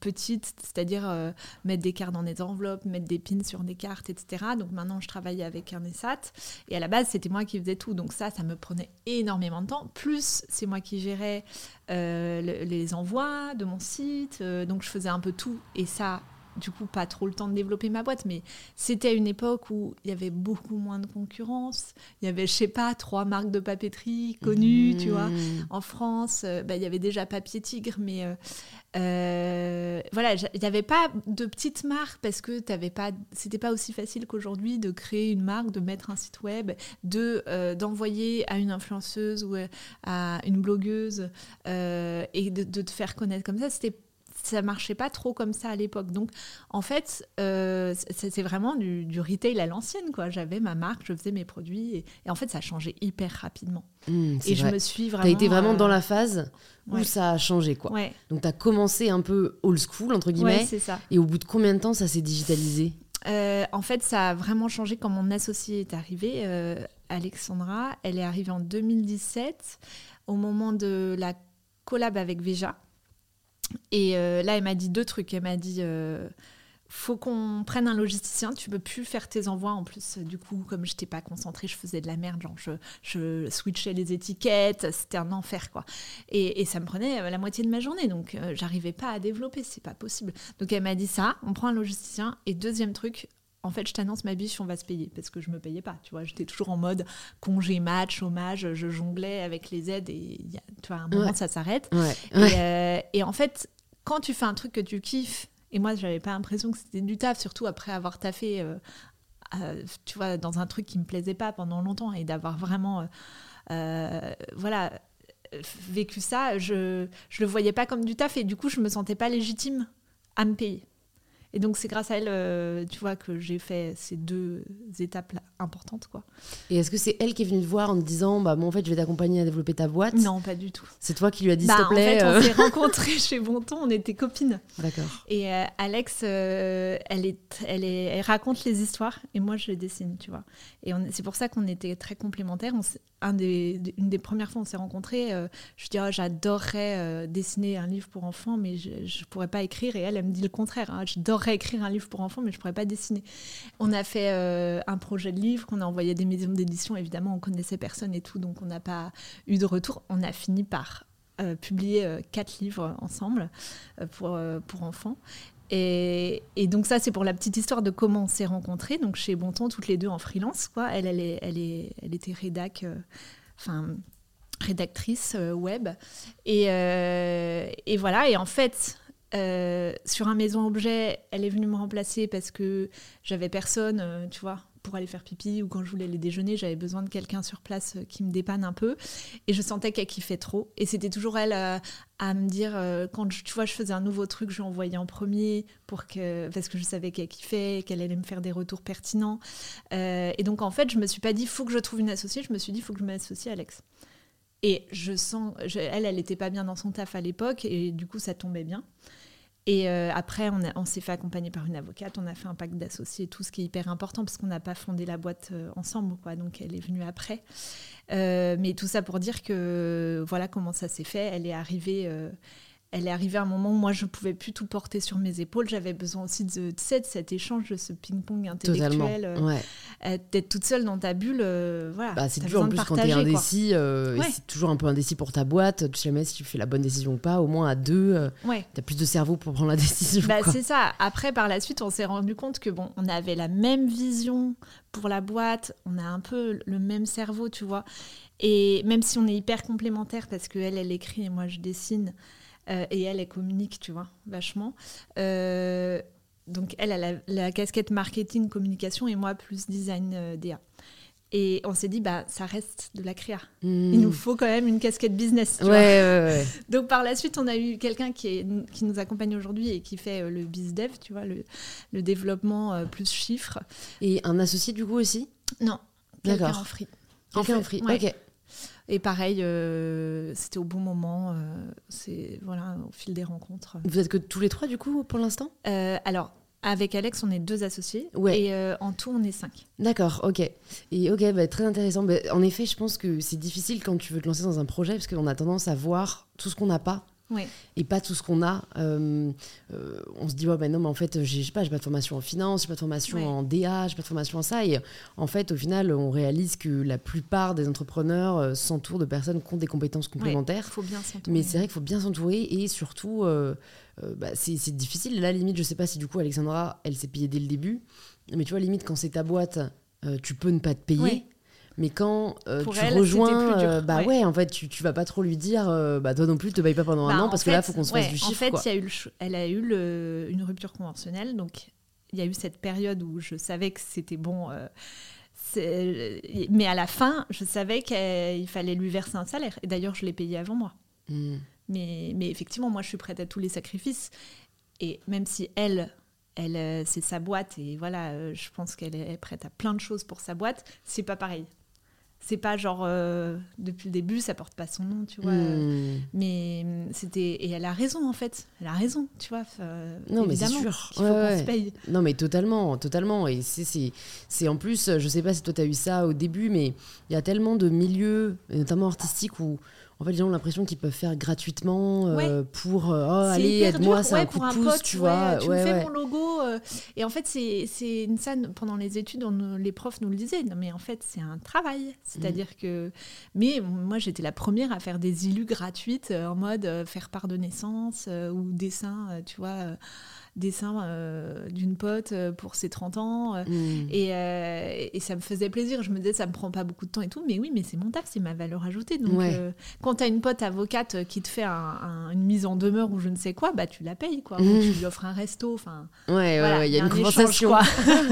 petite, c'est-à-dire euh, mettre des cartes dans des enveloppes, mettre des pins sur des cartes, etc. Donc maintenant, je travaillais avec un ESAT. Et à la base, c'était moi qui faisais tout. Donc ça, ça me prenait énormément de temps. Plus, c'est moi qui gérais euh, les envois de mon site. Euh, donc je faisais un peu tout. Et ça, du coup pas trop le temps de développer ma boîte, mais c'était une époque où il y avait beaucoup moins de concurrence. Il y avait, je sais pas, trois marques de papeterie connues, tu vois. Mmh. En France, bah, il y avait déjà Papier Tigre, mais euh, voilà, il n'y avait pas de petite marque parce que t'avais pas, c'était pas aussi facile qu'aujourd'hui de créer une marque, de mettre un site web, de euh, d'envoyer à une influenceuse ou à une blogueuse euh, et de, de, te faire connaître comme ça. C'était ça marchait pas trop comme ça à l'époque. Donc, en fait, euh, c'est vraiment du, retail à l'ancienne, quoi. J'avais ma marque, je faisais mes produits, et, en fait, ça a changé hyper rapidement. Mmh, et je me suis vraiment. Tu as été vraiment dans euh, la phase où ça a changé, quoi. Donc, tu as commencé un peu old school, entre guillemets. ça. Et au bout de combien de temps ça s'est digitalisé? Euh, En fait, ça a vraiment changé quand mon associé est arrivé. Alexandra, elle est arrivée en 2017, au moment de la collab avec Veja. Et euh, là, elle m'a dit deux trucs. Elle m'a dit euh, faut qu'on prenne un logisticien. Tu peux plus faire tes envois. En plus, du coup, comme je n'étais pas concentrée, je faisais de la merde. Genre, je, je switchais les étiquettes. C'était un enfer, quoi. Et, ça me prenait la moitié de ma journée. Donc, euh, j'arrivais pas à développer. C'est pas possible. Donc, elle m'a dit ça. On prend un logisticien. Et deuxième truc, en fait, je t'annonce ma biche, on va se payer parce que je me payais pas. Tu vois, j'étais toujours en mode congé match, chômage, je jonglais avec les aides et tu vois, à un moment ça s'arrête. Euh, et, en fait, quand tu fais un truc que tu kiffes, et moi, j'avais pas l'impression que c'était du taf, surtout après avoir taffé, euh, euh, tu vois, dans un truc qui me plaisait pas pendant longtemps et d'avoir vraiment, voilà, vécu ça, je je le voyais pas comme du taf et du coup, je me sentais pas légitime à me payer. Et donc, c'est grâce à elle, euh, tu vois, que j'ai fait ces deux étapes importantes, quoi. Et est-ce que c'est elle qui est venue te voir en te disant, bah, bon, en fait, je vais t'accompagner à développer ta boîte? Non, pas du tout. C'est toi qui lui as dit, bah, s'il te plaît. En fait, on euh. s'est rencontrés chez Bonton, on était copines. D'accord. Et euh, Alex, elle, est, elle, est, elle raconte les histoires et moi, je les dessine, tu vois. Et c'est pour ça qu'on était très complémentaires. On un des, une des premières fois où on s'est rencontrés, euh, je dis j'adorerais euh, dessiner un livre pour enfants, mais je ne pourrais pas écrire. Et elle, elle me dit le contraire. Hein. J'adorerais j'adorerais écrire un livre pour enfants, mais je pourrais pas dessiner. On a fait euh, un projet de livre qu'on a envoyé des maisons d'édition. Évidemment, on connaissait personne et tout, donc on n'a pas eu de retour. On a fini par euh, publier euh, quatre livres ensemble pour, pour enfants. Et, donc ça, c'est pour la petite histoire de comment on s'est rencontrés. Donc chez Bonton, toutes les deux en freelance. Quoi. Elle, elle, est, elle, est, elle était rédac, rédactrice web. Et, et, voilà. Et en fait, euh, sur un maison objet, elle est venue me remplacer parce que j'avais personne, euh, tu vois, pour aller faire pipi ou quand je voulais aller déjeuner, j'avais besoin de quelqu'un sur place euh, qui me dépanne un peu. Et je sentais qu'elle kiffait trop. Et c'était toujours elle à me dire, quand tu vois, je faisais un nouveau truc, je lui envoyais en premier pour que, parce que je savais qu'elle kiffait, qu'elle allait me faire des retours pertinents. et donc en fait, je me suis pas dit, faut que je trouve une associée, je me suis dit, faut que je m'associe à Alex. Et je sens, elle, elle n'était pas bien dans son taf à l'époque, et du coup, ça tombait bien. Et euh, après, on, s'est fait accompagner par une avocate, on a fait un pacte d'associés, tout ce qui est hyper important parce qu'on n'a pas fondé la boîte euh, ensemble, quoi. Donc elle est venue après. Euh, mais tout ça pour dire que voilà comment ça s'est fait. Elle est arrivée elle est arrivée à un moment où moi je pouvais plus tout porter sur mes épaules. J'avais besoin aussi de, de, cet échange, de ce ping-pong intellectuel, euh, euh, d'être toute seule dans ta bulle. Euh, voilà, bah, c'est dur en plus quand tu es indécis, c'est toujours un peu indécis pour ta boîte. Tu sais jamais si tu fais la bonne décision ou pas. Au moins à deux, tu as plus de cerveau pour prendre la décision. Bah, c'est ça. Après, par la suite, on s'est rendu compte que bon, on avait la même vision pour la boîte, on a un peu le même cerveau, tu vois. Et même si on est hyper complémentaires parce qu'elle, elle écrit et moi je dessine. Euh, et elle, elle communique, tu vois, vachement. Euh, donc elle a la, casquette marketing, communication et moi plus design euh, DA. Et on s'est dit, bah, ça reste de la créa. Hmm. Il nous faut quand même une casquette business. Tu vois Donc par la suite, on a eu quelqu'un qui, qui nous accompagne aujourd'hui et qui fait le bizdev, tu vois, le, le développement plus chiffres. Et un associé du coup aussi? Non, quelqu'un en free. Quelqu'un en free, ok. Et pareil, euh, c'était au bon moment, euh, c'est voilà, au fil des rencontres. Vous êtes que tous les trois du coup pour l'instant? Euh, Alors, avec Alex, on est deux associés. Ouais. Et en tout, on est cinq. D'accord, ok. Et ok, bah, très intéressant. Bah, en effet, je pense que c'est difficile quand tu veux te lancer dans un projet parce qu'on a tendance à voir tout ce qu'on n'a pas et pas tout ce qu'on a. Euh, euh, on se dit, ouais, ben non, mais en fait, j'ai pas, pas de formation en finance, j'ai pas de formation en DA, j'ai pas de formation en ça. Et en fait, au final, on réalise que la plupart des entrepreneurs euh, s'entourent de personnes qui ont des compétences complémentaires. faut bien mais c'est vrai qu'il faut bien s'entourer et surtout, bah, c'est difficile. Là, limite, je sais pas si du coup, Alexandra, elle s'est payée dès le début. Mais tu vois, limite, quand c'est ta boîte, tu peux ne pas te payer. Mais quand euh, tu rejoins, euh, bah ouais. en fait, tu, tu vas pas trop lui dire, euh, bah toi non plus, te paye pas pendant un bah, an parce que là, il faut qu'on se fasse du chiffre. En fait, Y a eu elle a eu le, une rupture conventionnelle, donc il y a eu cette période où je savais que c'était bon. mais à la fin, je savais qu'il fallait lui verser un salaire. Et d'ailleurs, je l'ai payé avant moi. Hmm. Mais, mais effectivement, moi, je suis prête à tous les sacrifices. Et même si elle, elle, c'est sa boîte et voilà, je pense qu'elle est prête à plein de choses pour sa boîte, c'est pas pareil c'est pas genre euh, depuis le début ça porte pas son nom tu vois. Hmm. mais c'était et elle a raison en fait. Elle a raison tu vois non mais c'est sûr. se paye. Non mais totalement totalement. Et c'est c'est en plus je sais pas si toi tu as eu ça au début mais il y a tellement de milieux notamment artistiques où en fait, les gens ont l'impression qu'ils peuvent faire gratuitement euh, pour euh, oh, allez, aide-moi, c'est un coup de pouce, tu vois. Tu me fais mon logo. Euh. et en fait, c'est une scène, pendant les études, les profs nous le disaient. Non, mais en fait, c'est un travail. C'est-à-dire mm. que. Mais moi, j'étais la première à faire des illus gratuites en mode faire part de naissance ou dessin, tu vois dessin euh, d'une pote euh, pour ses 30 ans. Euh, mm. Et, et, ça me faisait plaisir. Je me disais, ça me prend pas beaucoup de temps et tout. Mais oui, mais c'est mon taf, c'est ma valeur ajoutée. Donc, quand tu as une pote avocate qui te fait une mise en demeure ou je ne sais quoi, bah tu la payes, quoi. Mm. tu lui offres un resto. Enfin, ouais, il y, a une conversation.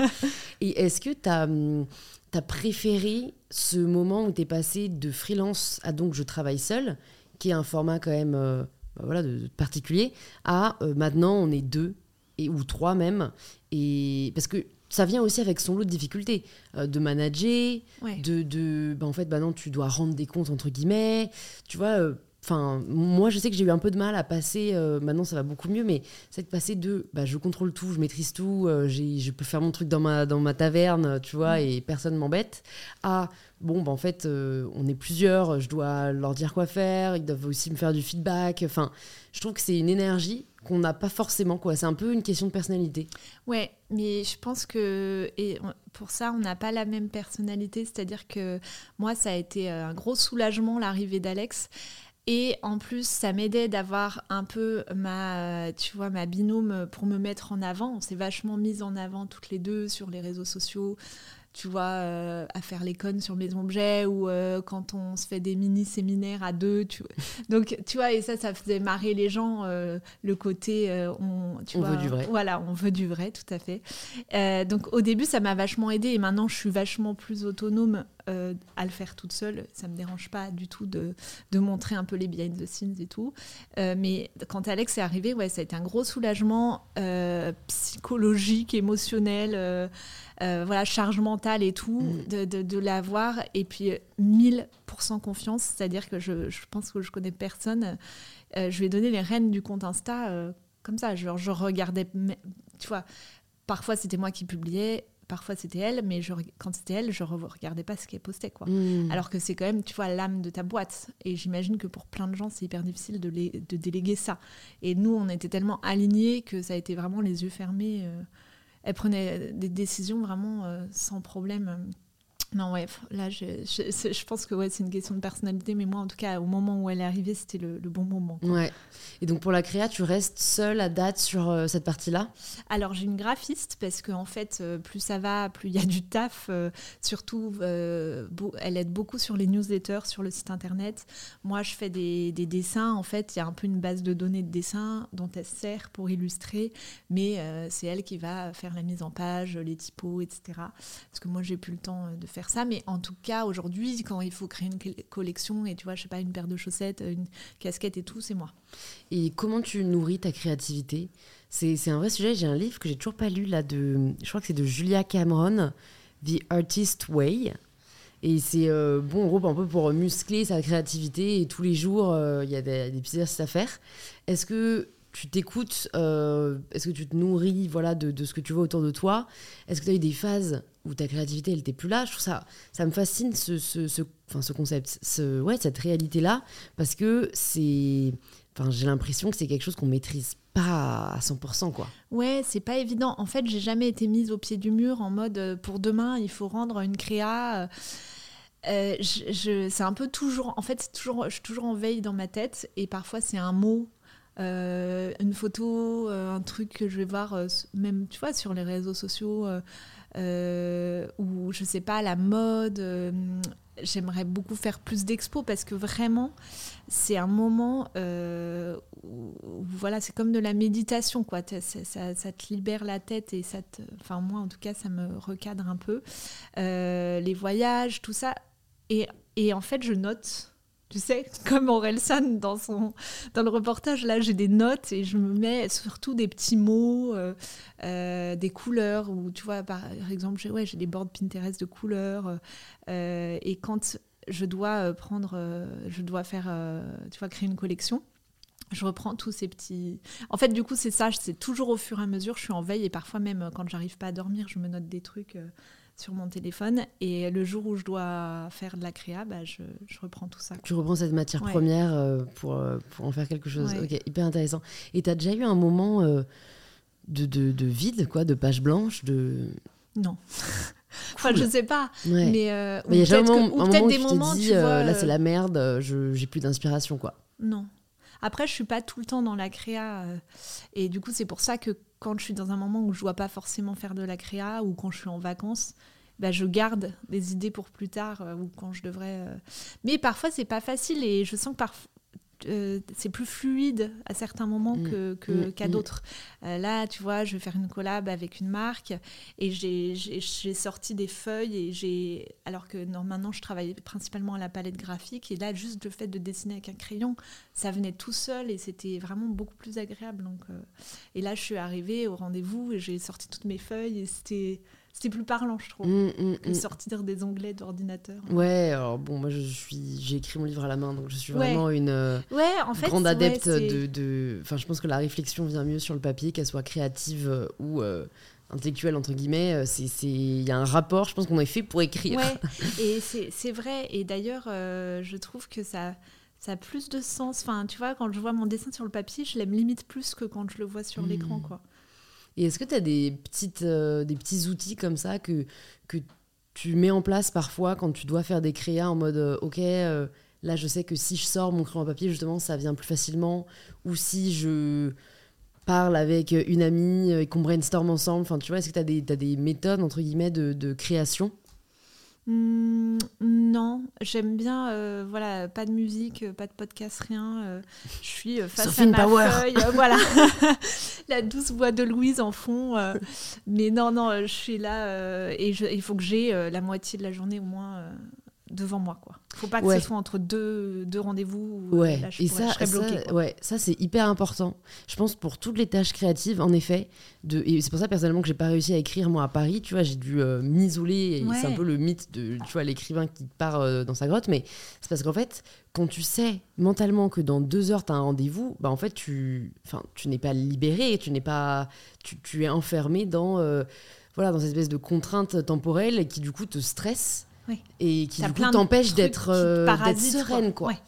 et est-ce que tu as. Hum, T'as préféré ce moment où tu es passé de freelance à donc je travaille seul, qui est un format quand même bah voilà, de, particulier, à maintenant on est deux et, ou trois même. Et, parce que ça vient aussi avec son lot de difficultés euh, de manager, de, de bah, en fait, bah non, tu dois rendre des comptes entre guillemets, tu vois. Euh, Enfin, moi, je sais que j'ai eu un peu de mal à passer. euh, maintenant, ça va beaucoup mieux, mais c'est de passer de. Bah, je contrôle tout, je maîtrise tout, euh, je peux faire mon truc dans ma, dans ma taverne, tu vois, et personne m'embête. À bon, bah, en fait, euh, on est plusieurs, je dois leur dire quoi faire, ils doivent aussi me faire du feedback. Enfin, je trouve que c'est une énergie qu'on n'a pas forcément, quoi. C'est un peu une question de personnalité. Ouais, mais je pense que et pour ça, on n'a pas la même personnalité. C'est-à-dire que moi, ça a été euh, un gros soulagement l'arrivée d'Alex. Et en plus, ça m'aidait d'avoir un peu ma, tu vois, ma binôme pour me mettre en avant. On s'est vachement mis en avant toutes les deux sur les réseaux sociaux. Tu vois, euh, à faire les connes sur mes objets ou euh, quand on se fait des mini-séminaires à deux. Tu. Donc, tu vois, et ça, ça faisait marrer les gens, euh, le côté, euh, on, tu On vois, veut du vrai. Voilà, on veut du vrai, tout à fait. Euh, donc, au début, ça m'a vachement aidé et maintenant, je suis vachement plus autonome euh, à le faire toute seule. Ça me dérange pas du tout de, de montrer un peu les behind the scenes et tout. Euh, mais quand Alex est arrivé, ouais, ça a été un gros soulagement euh, psychologique, émotionnel, voilà, charge mentale et tout, Mm. de, de, de l'avoir. Et puis, euh, 1000% confiance, c'est-à-dire que je, je pense que je connais personne. Je lui ai donné les rênes du compte Insta comme ça. Genre, je regardais, tu vois, parfois c'était moi qui publiais. Parfois c'était elle, mais je, quand c'était elle, je ne regardais pas ce qu'elle postait. Quoi. Mmh. Alors que c'est quand même, tu vois, l'âme de ta boîte. Et j'imagine que pour plein de gens, c'est hyper difficile de, les- de déléguer ça. Et nous, on était tellement alignés que ça a été vraiment les yeux fermés. euh, elle prenait des décisions vraiment euh, sans problème. Non, ouais, là, je, je, pense que ouais, c'est une question de personnalité, mais moi, en tout cas, au moment où elle est arrivée, c'était le, le bon moment. quoi. Ouais. Et donc pour la créa, tu restes seule à date sur euh, cette partie-là? Alors j'ai une graphiste parce qu'en en fait euh, plus ça va, plus il y a du taf. euh, surtout, beau- elle aide beaucoup sur les newsletters, sur le site internet. Moi je fais des, des dessins. En fait, il y a un peu une base de données de dessins dont elle se sert pour illustrer, mais c'est elle qui va faire la mise en page, les typos, etc. Parce que moi j'ai plus le temps de faire ça. Mais en tout cas aujourd'hui, quand il faut créer une collection et tu vois, je sais pas, une paire de chaussettes, une casquette et tout, c'est moi. Et comment tu nourris ta créativité? C'est un vrai sujet. J'ai un livre que j'ai toujours pas lu là de, je crois que c'est de Julia Cameron, The Artist Way. Et c'est euh, bon, en gros, un peu pour muscler sa créativité. Et tous les jours, euh, il y a des, des exercices à faire. Est-ce que tu t'écoutes euh, Est-ce que tu te nourris voilà, de, de ce que tu vois autour de toi? Est-ce que tu as eu des phases où ta créativité, n'était plus là? Je trouve ça, ça me fascine ce, ce, enfin, ce concept, ce, ouais, cette réalité-là, parce que c'est. Enfin, j'ai l'impression que c'est quelque chose qu'on maîtrise pas à 100%, quoi. Ouais, c'est pas évident. En fait, j'ai jamais été mise au pied du mur en mode euh, pour demain, il faut rendre une créa. euh, je, c'est un peu toujours. En fait, toujours, je suis toujours en veille dans ma tête et parfois c'est un mot. Euh, une photo, euh, un truc que je vais voir, euh, même tu vois, sur les réseaux sociaux, ou je sais pas, la mode. J'aimerais beaucoup faire plus d'expos parce que vraiment, c'est un moment où, voilà, c'est comme de la méditation, quoi. Ça, ça- ça te libère la tête et ça te. Enfin, moi, en tout cas, ça me recadre un peu. Les voyages, tout ça. Et, et en fait, je note. Tu sais, comme Orelsan dans, son, dans le reportage, là, j'ai des notes et je me mets surtout des petits mots, euh, euh, des couleurs, ou tu vois, par exemple, j'ai ouais, des boards Pinterest de couleurs. euh, et quand je dois prendre, je dois faire, tu vois, créer une collection, je reprends tous ces petits. En fait, du coup, c'est ça, c'est toujours au fur et à mesure, je suis en veille et parfois même quand j'arrive pas à dormir, je me note des trucs. Sur mon téléphone et le jour où je dois faire de la créa, bah, je, je reprends tout ça. quoi. Tu reprends cette matière Ouais. première euh, pour, euh, pour en faire quelque chose. Ouais. Ok, hyper intéressant. Et tu as déjà eu un moment euh, de, de, de vide, quoi, de page blanche, de... Non. enfin, je sais pas. Ouais. Mais euh, Mais il y a jamais peut-être où des tu moments, tu euh, vois, là c'est la merde, je j'ai plus d'inspiration, quoi. Non. Après, je suis pas tout le temps dans la créa. euh, et du coup, c'est pour ça que quand je suis dans un moment où je dois pas forcément faire de la créa ou quand je suis en vacances, bah, je garde des idées pour plus tard euh, ou quand je devrais. euh. Mais parfois, c'est pas facile et je sens que parfois. Euh, c'est plus fluide à certains moments Mm. que, Mm, qu'à mm. d'autres. Euh, là, tu vois, je vais faire une collab avec une marque et j'ai, sorti des feuilles et j'ai alors que non, maintenant je travaille principalement à la palette graphique et là juste le fait de dessiner avec un crayon, ça venait tout seul et c'était vraiment beaucoup plus agréable. Donc, euh, et là, je suis arrivée au rendez-vous et j'ai sorti toutes mes feuilles et c'était c'était plus parlant, je trouve, Mm, mm, que mm. sortir des onglets d'ordinateur. Ouais, alors bon, moi je suis, j'ai écrit mon livre à la main, donc je suis Ouais. vraiment une euh, Ouais, en fait, grande ouais, adepte c'est- de. Enfin, je pense que la réflexion vient mieux sur le papier, qu'elle soit créative euh, ou euh, intellectuelle entre guillemets. euh, C'est, c'est, il y a un rapport. Je pense qu'on est fait pour écrire. Ouais, et c'est vrai. Et d'ailleurs, je trouve que ça, ça a plus de sens. Enfin, tu vois, quand je vois mon dessin sur le papier, je l'aime limite plus que quand je le vois sur l'écran, quoi. Et est-ce que tu as euh, des petits outils comme ça que, tu mets en place parfois quand tu dois faire des créas en mode euh, ok, euh, là je sais que si je sors mon crayon à papier, justement, ça vient plus facilement, ou si je parle avec une amie et qu'on brainstorm ensemble, enfin tu vois, est-ce que tu as des, méthodes entre guillemets de création Hmm, non, j'aime bien, euh, voilà, pas de musique, euh, pas de podcast, rien. euh, je suis face Sophie à ma Power. feuille, euh, voilà, la douce voix de Louise en fond. mais non, non, je suis là et il faut que j'ai la moitié de la journée au moins devant moi, quoi. Faut pas que Ouais. ce soit entre deux, deux rendez-vous. euh, Ouais, là, je, et pourrais- ça, je serais bloquée. ça, quoi. ouais, ça c'est hyper important. Je pense pour toutes les tâches créatives, en effet. De, et c'est pour ça personnellement que j'ai pas réussi à écrire moi à Paris. Tu vois, j'ai dû euh, m'isoler. Ouais. C'est un peu le mythe de, tu vois, l'écrivain qui part euh, dans sa grotte. Mais c'est parce qu'en fait, quand tu sais mentalement que dans deux heures tu as un rendez-vous, bah en fait tu, enfin, tu n'es pas libéré, tu n'es pas, tu, tu es enfermé dans, euh, voilà, dans cette espèce de contrainte temporelle qui du coup te stresse. Oui. Et qui du coup t'empêche d'être euh, sereine quoi. Ouais.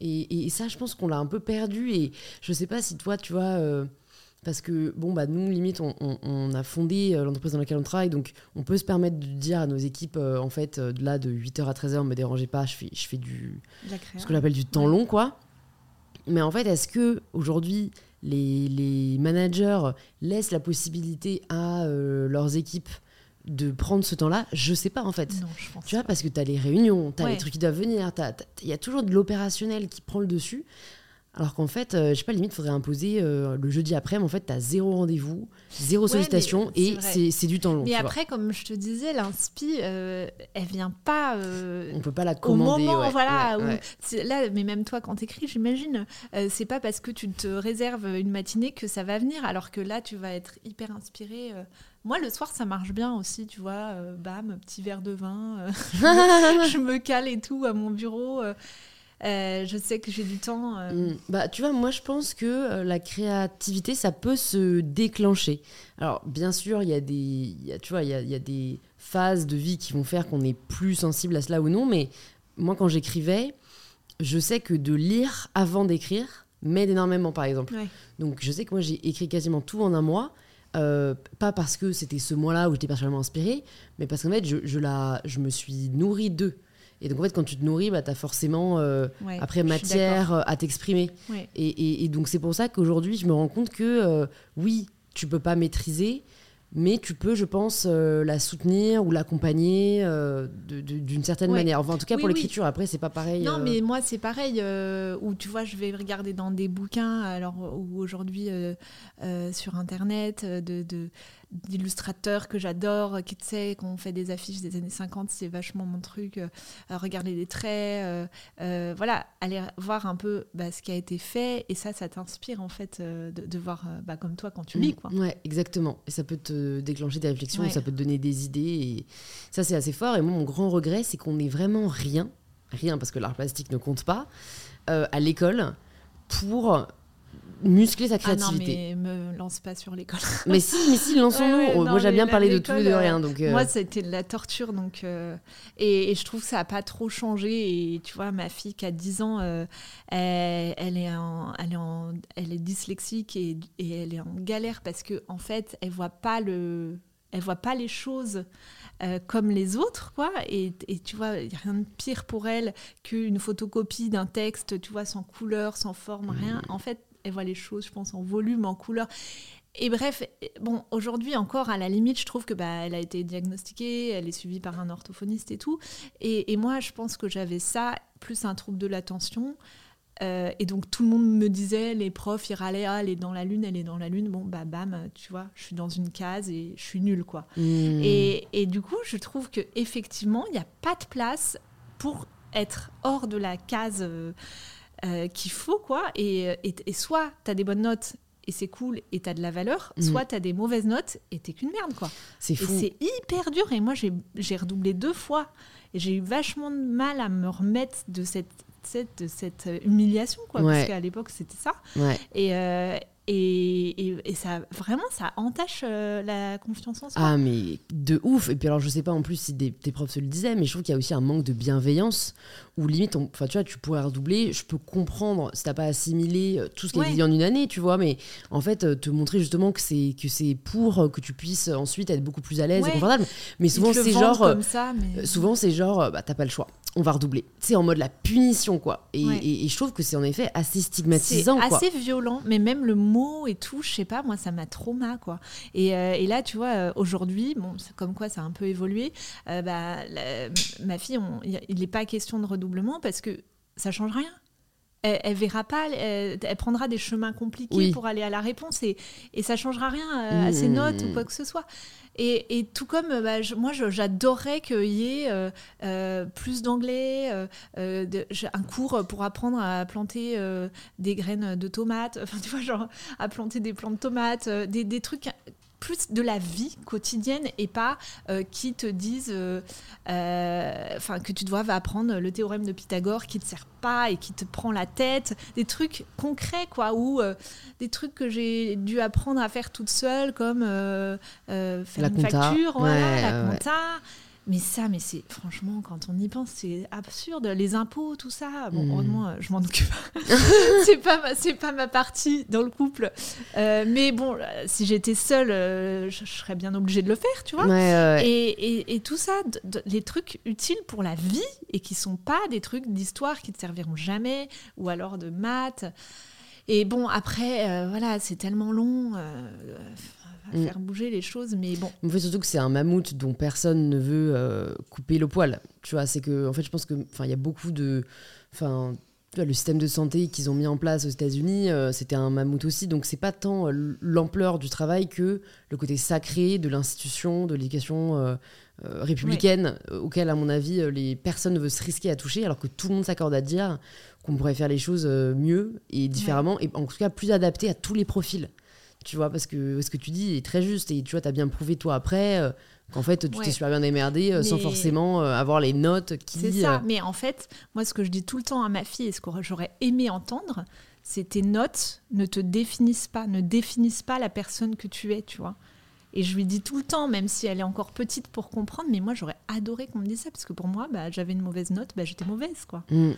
Et, et ça, je pense qu'on l'a un peu perdu. Et je sais pas si toi, tu vois, euh, parce que, bon, bah, nous, limite, on, on- on a fondé euh, l'entreprise dans laquelle on travaille. Donc, on peut se permettre de dire à nos équipes, euh, en fait, de là, de 8h à 13h, me dérangez pas, je fais, je fais du, ce que j'appelle du temps Ouais. long, quoi. Mais en fait, est-ce que aujourd'hui les, les managers laissent la possibilité à leurs équipes de prendre ce temps-là Je sais pas, en fait. Non, je pense Tu vois, pas. parce que tu as les réunions, tu as les trucs qui doivent venir, t'as- t'as- il y a toujours de l'opérationnel qui prend le dessus. Alors qu'en fait, euh, je sais pas, limite, il faudrait imposer euh, le jeudi après, mais en fait, tu as zéro rendez-vous, zéro Ouais, sollicitation et c'est du temps long. Mais vois. après, comme je te disais, l'inspi, euh, elle vient pas. euh, On peut pas la au commander. moment ouais, voilà ouais, où là mais même toi quand t'écris j'imagine c'est pas parce que tu te réserves une matinée que ça va venir alors que là tu vas être hyper inspiré. Moi le soir ça marche bien aussi tu vois euh, bam petit verre de vin euh, je me cale et tout à mon bureau euh, je sais que j'ai du temps Mm. Bah, tu vois, moi, je pense que la créativité, ça peut se déclencher. Alors, bien sûr, il y a des, il y a, tu vois, il y a, il y a des phases de vie qui vont faire qu'on est plus sensible à cela ou non. Mais moi, quand j'écrivais, je sais que de lire avant d'écrire m'aide énormément, par exemple. ouais. Donc, je sais que moi, j'ai écrit quasiment tout en un mois. Euh, pas parce que c'était ce mois-là où j'étais personnellement inspirée, mais parce qu'en fait, je, je, la, je me suis nourrie d'eux. Et donc, en fait, quand tu te nourris, bah, tu as forcément euh, Ouais, après matière euh, à t'exprimer. Ouais. Et, et- et donc c'est pour ça qu'aujourd'hui, je me rends compte que euh, oui, tu peux pas maîtriser, mais tu peux, je pense, euh, la soutenir ou l'accompagner euh, d'une certaine Ouais. manière. Enfin, en tout cas, Oui, pour oui. l'écriture, après, c'est pas pareil. Non, euh, mais moi, c'est pareil. où tu vois, je vais regarder dans des bouquins, alors ou aujourd'hui sur Internet, de, de- d'illustrateurs que j'adore, qui tu sais, qu'on fait des affiches des années 50, c'est vachement mon truc. euh, euh, regarder les traits, euh, euh, voilà, aller voir un peu bah, ce qui a été fait, et ça, ça t'inspire en fait euh, de, de voir, euh, bah, comme toi, quand tu lis, quoi. Mm. Ouais, exactement. Et ça peut te déclencher des réflexions, Ouais. ça peut te donner des idées. Et ça, c'est assez fort. Et moi, mon grand regret, c'est qu'on n'ait vraiment rien, rien, parce que l'art plastique ne compte pas, euh, à l'école pour muscler sa Ah non, créativité. mais me lance pas sur l'école. mais... si, mais si, lançons-nous. Ouais, ouais, Oh, moi, j'aime bien parler de tout et de l'école, rien. Donc, euh, Moi, c'était de la torture, donc euh, et, et je trouve que ça a pas trop changé. Et tu vois, ma fille qui a 10 ans, euh, elle, elle est en, elle est en, elle est dyslexique et, et elle est en galère parce que en fait, elle voit pas le, elle voit pas les choses. euh, comme les autres, quoi. Et, et tu vois, il n'y a rien de pire pour elle qu'une photocopie d'un texte, tu vois, sans couleur, sans forme, rien. En fait, elle voit les choses, je pense, en volume, en couleur. Et bref, bon, aujourd'hui encore, à la limite, je trouve que bah, elle a été diagnostiquée, elle est suivie par un orthophoniste et tout. Et, et moi, je pense que j'avais ça, plus un trouble de l'attention. Euh, et donc tout le monde me disait, les profs, ils râlaient, ah, elle est dans la lune, elle est dans la lune. Bon, bah bam, tu vois, je suis dans une case et je suis nulle, quoi. hmm. Et, et du coup, je trouve que effectivement, il n'y a pas de place pour être hors de la case euh, euh, qu'il faut, quoi. Et, et, et soit tu as des bonnes notes et c'est cool et t'as de la valeur, Mm. soit t'as des mauvaises notes et t'es qu'une merde, quoi. C'est fou. c'est hyper dur. Et moi, j'ai j'ai redoublé deux fois. Et j'ai eu vachement de mal à me remettre de cette, cette, de cette humiliation, quoi. Ouais. Parce qu'à l'époque, c'était ça. Ouais. Et, euh, et, et, et ça, vraiment, ça entache euh, la confiance en soi. Ah, mais de ouf. Et puis alors, je sais pas en plus si des, tes profs se le disaient, mais je trouve qu'il y a aussi un manque de bienveillance où limite, enfin, tu vois, tu pourrais redoubler. Je peux comprendre si t'as pas assimilé euh, tout ce qui Ouais. est dit en une année, tu vois, mais en fait, euh, te montrer justement que c'est que c'est pour euh, que tu puisses ensuite être beaucoup plus à l'aise Ouais. et confortable. Mais souvent, c'est genre. ça, mais... Souvent, c'est genre, bah, t'as pas le choix, on va redoubler. C'est en mode la punition, quoi. Et, Ouais. et- et je trouve que c'est en effet assez C'est stigmatisant, quoi. assez violent, mais même le mot et tout, je sais pas, moi ça m'a trauma quoi. Et, euh, et là, tu vois, aujourd'hui, bon, c'est comme quoi ça a un peu évolué. euh, bah, la- ma fille, on- il n'est pas question de redoublement parce que ça change rien. Elle, elle verra pas, elle, elle prendra des chemins compliqués Oui. pour aller à la réponse et, et ça changera rien euh, à ses Mmh. notes ou quoi que ce soit. Et, et tout comme euh, bah, je- moi, j'adorerais qu'il y ait euh, euh, plus d'anglais, euh, un cours pour apprendre à planter des graines de tomates, enfin tu vois, genre à planter des plants de tomates, des, des trucs plus de la vie quotidienne et pas euh, qui te disent euh, euh, enfin que tu dois apprendre le théorème de Pythagore qui te sert pas et qui te prend la tête des trucs concrets quoi ou des trucs que j'ai dû apprendre à faire toute seule comme faire La une compta. facture voilà la ouais. Mais ça, mais c'est franchement, quand on y pense, c'est absurde. Les impôts, tout ça. Bon, Mm. heureusement, euh, je m'en occupe. c'est pas, ma- c'est pas ma partie dans le couple. Euh, mais bon, euh, si j'étais seule, euh, je, je serais bien obligée de le faire, tu vois. Ouais, ouais. Et, et- et tout ça, les trucs utiles pour la vie et qui sont pas des trucs d'histoire qui te serviront jamais ou alors de maths. Et bon, après, euh, voilà, c'est tellement long à Mm. faire bouger les choses, mais bon. En fait, surtout que c'est un mammouth dont personne ne veut euh, couper le poil. Tu vois, c'est que, en fait, je pense que, enfin, il y a beaucoup de, enfin, le système de santé qu'ils ont mis en place aux États-Unis, euh, c'était un mammouth aussi. Donc, c'est pas tant euh, l'ampleur du travail que le côté sacré de l'institution, de l'éducation euh, euh, républicaine, auquel, à mon avis, les personnes ne veulent se risquer à toucher, alors que tout le monde s'accorde à dire qu'on pourrait faire les choses mieux et différemment, et en tout cas plus adapté à tous les profils. Tu vois, parce que ce que tu dis est très juste, et tu vois, t'as bien prouvé toi après euh, qu'en fait, tu Ouais. t'es super bien démerdé euh, sans forcément euh, avoir les notes qui. C'est ça. Mais en fait, moi, ce que je dis tout le temps à ma fille et ce que j'aurais aimé entendre, c'est tes notes ne te définissent pas, ne définissent pas la personne que tu es, tu vois. Et je lui dis tout le temps, même si elle est encore petite pour comprendre, mais moi, j'aurais adoré qu'on me dise ça, parce que pour moi, bah, j'avais une mauvaise note, bah, j'étais mauvaise, quoi. mm.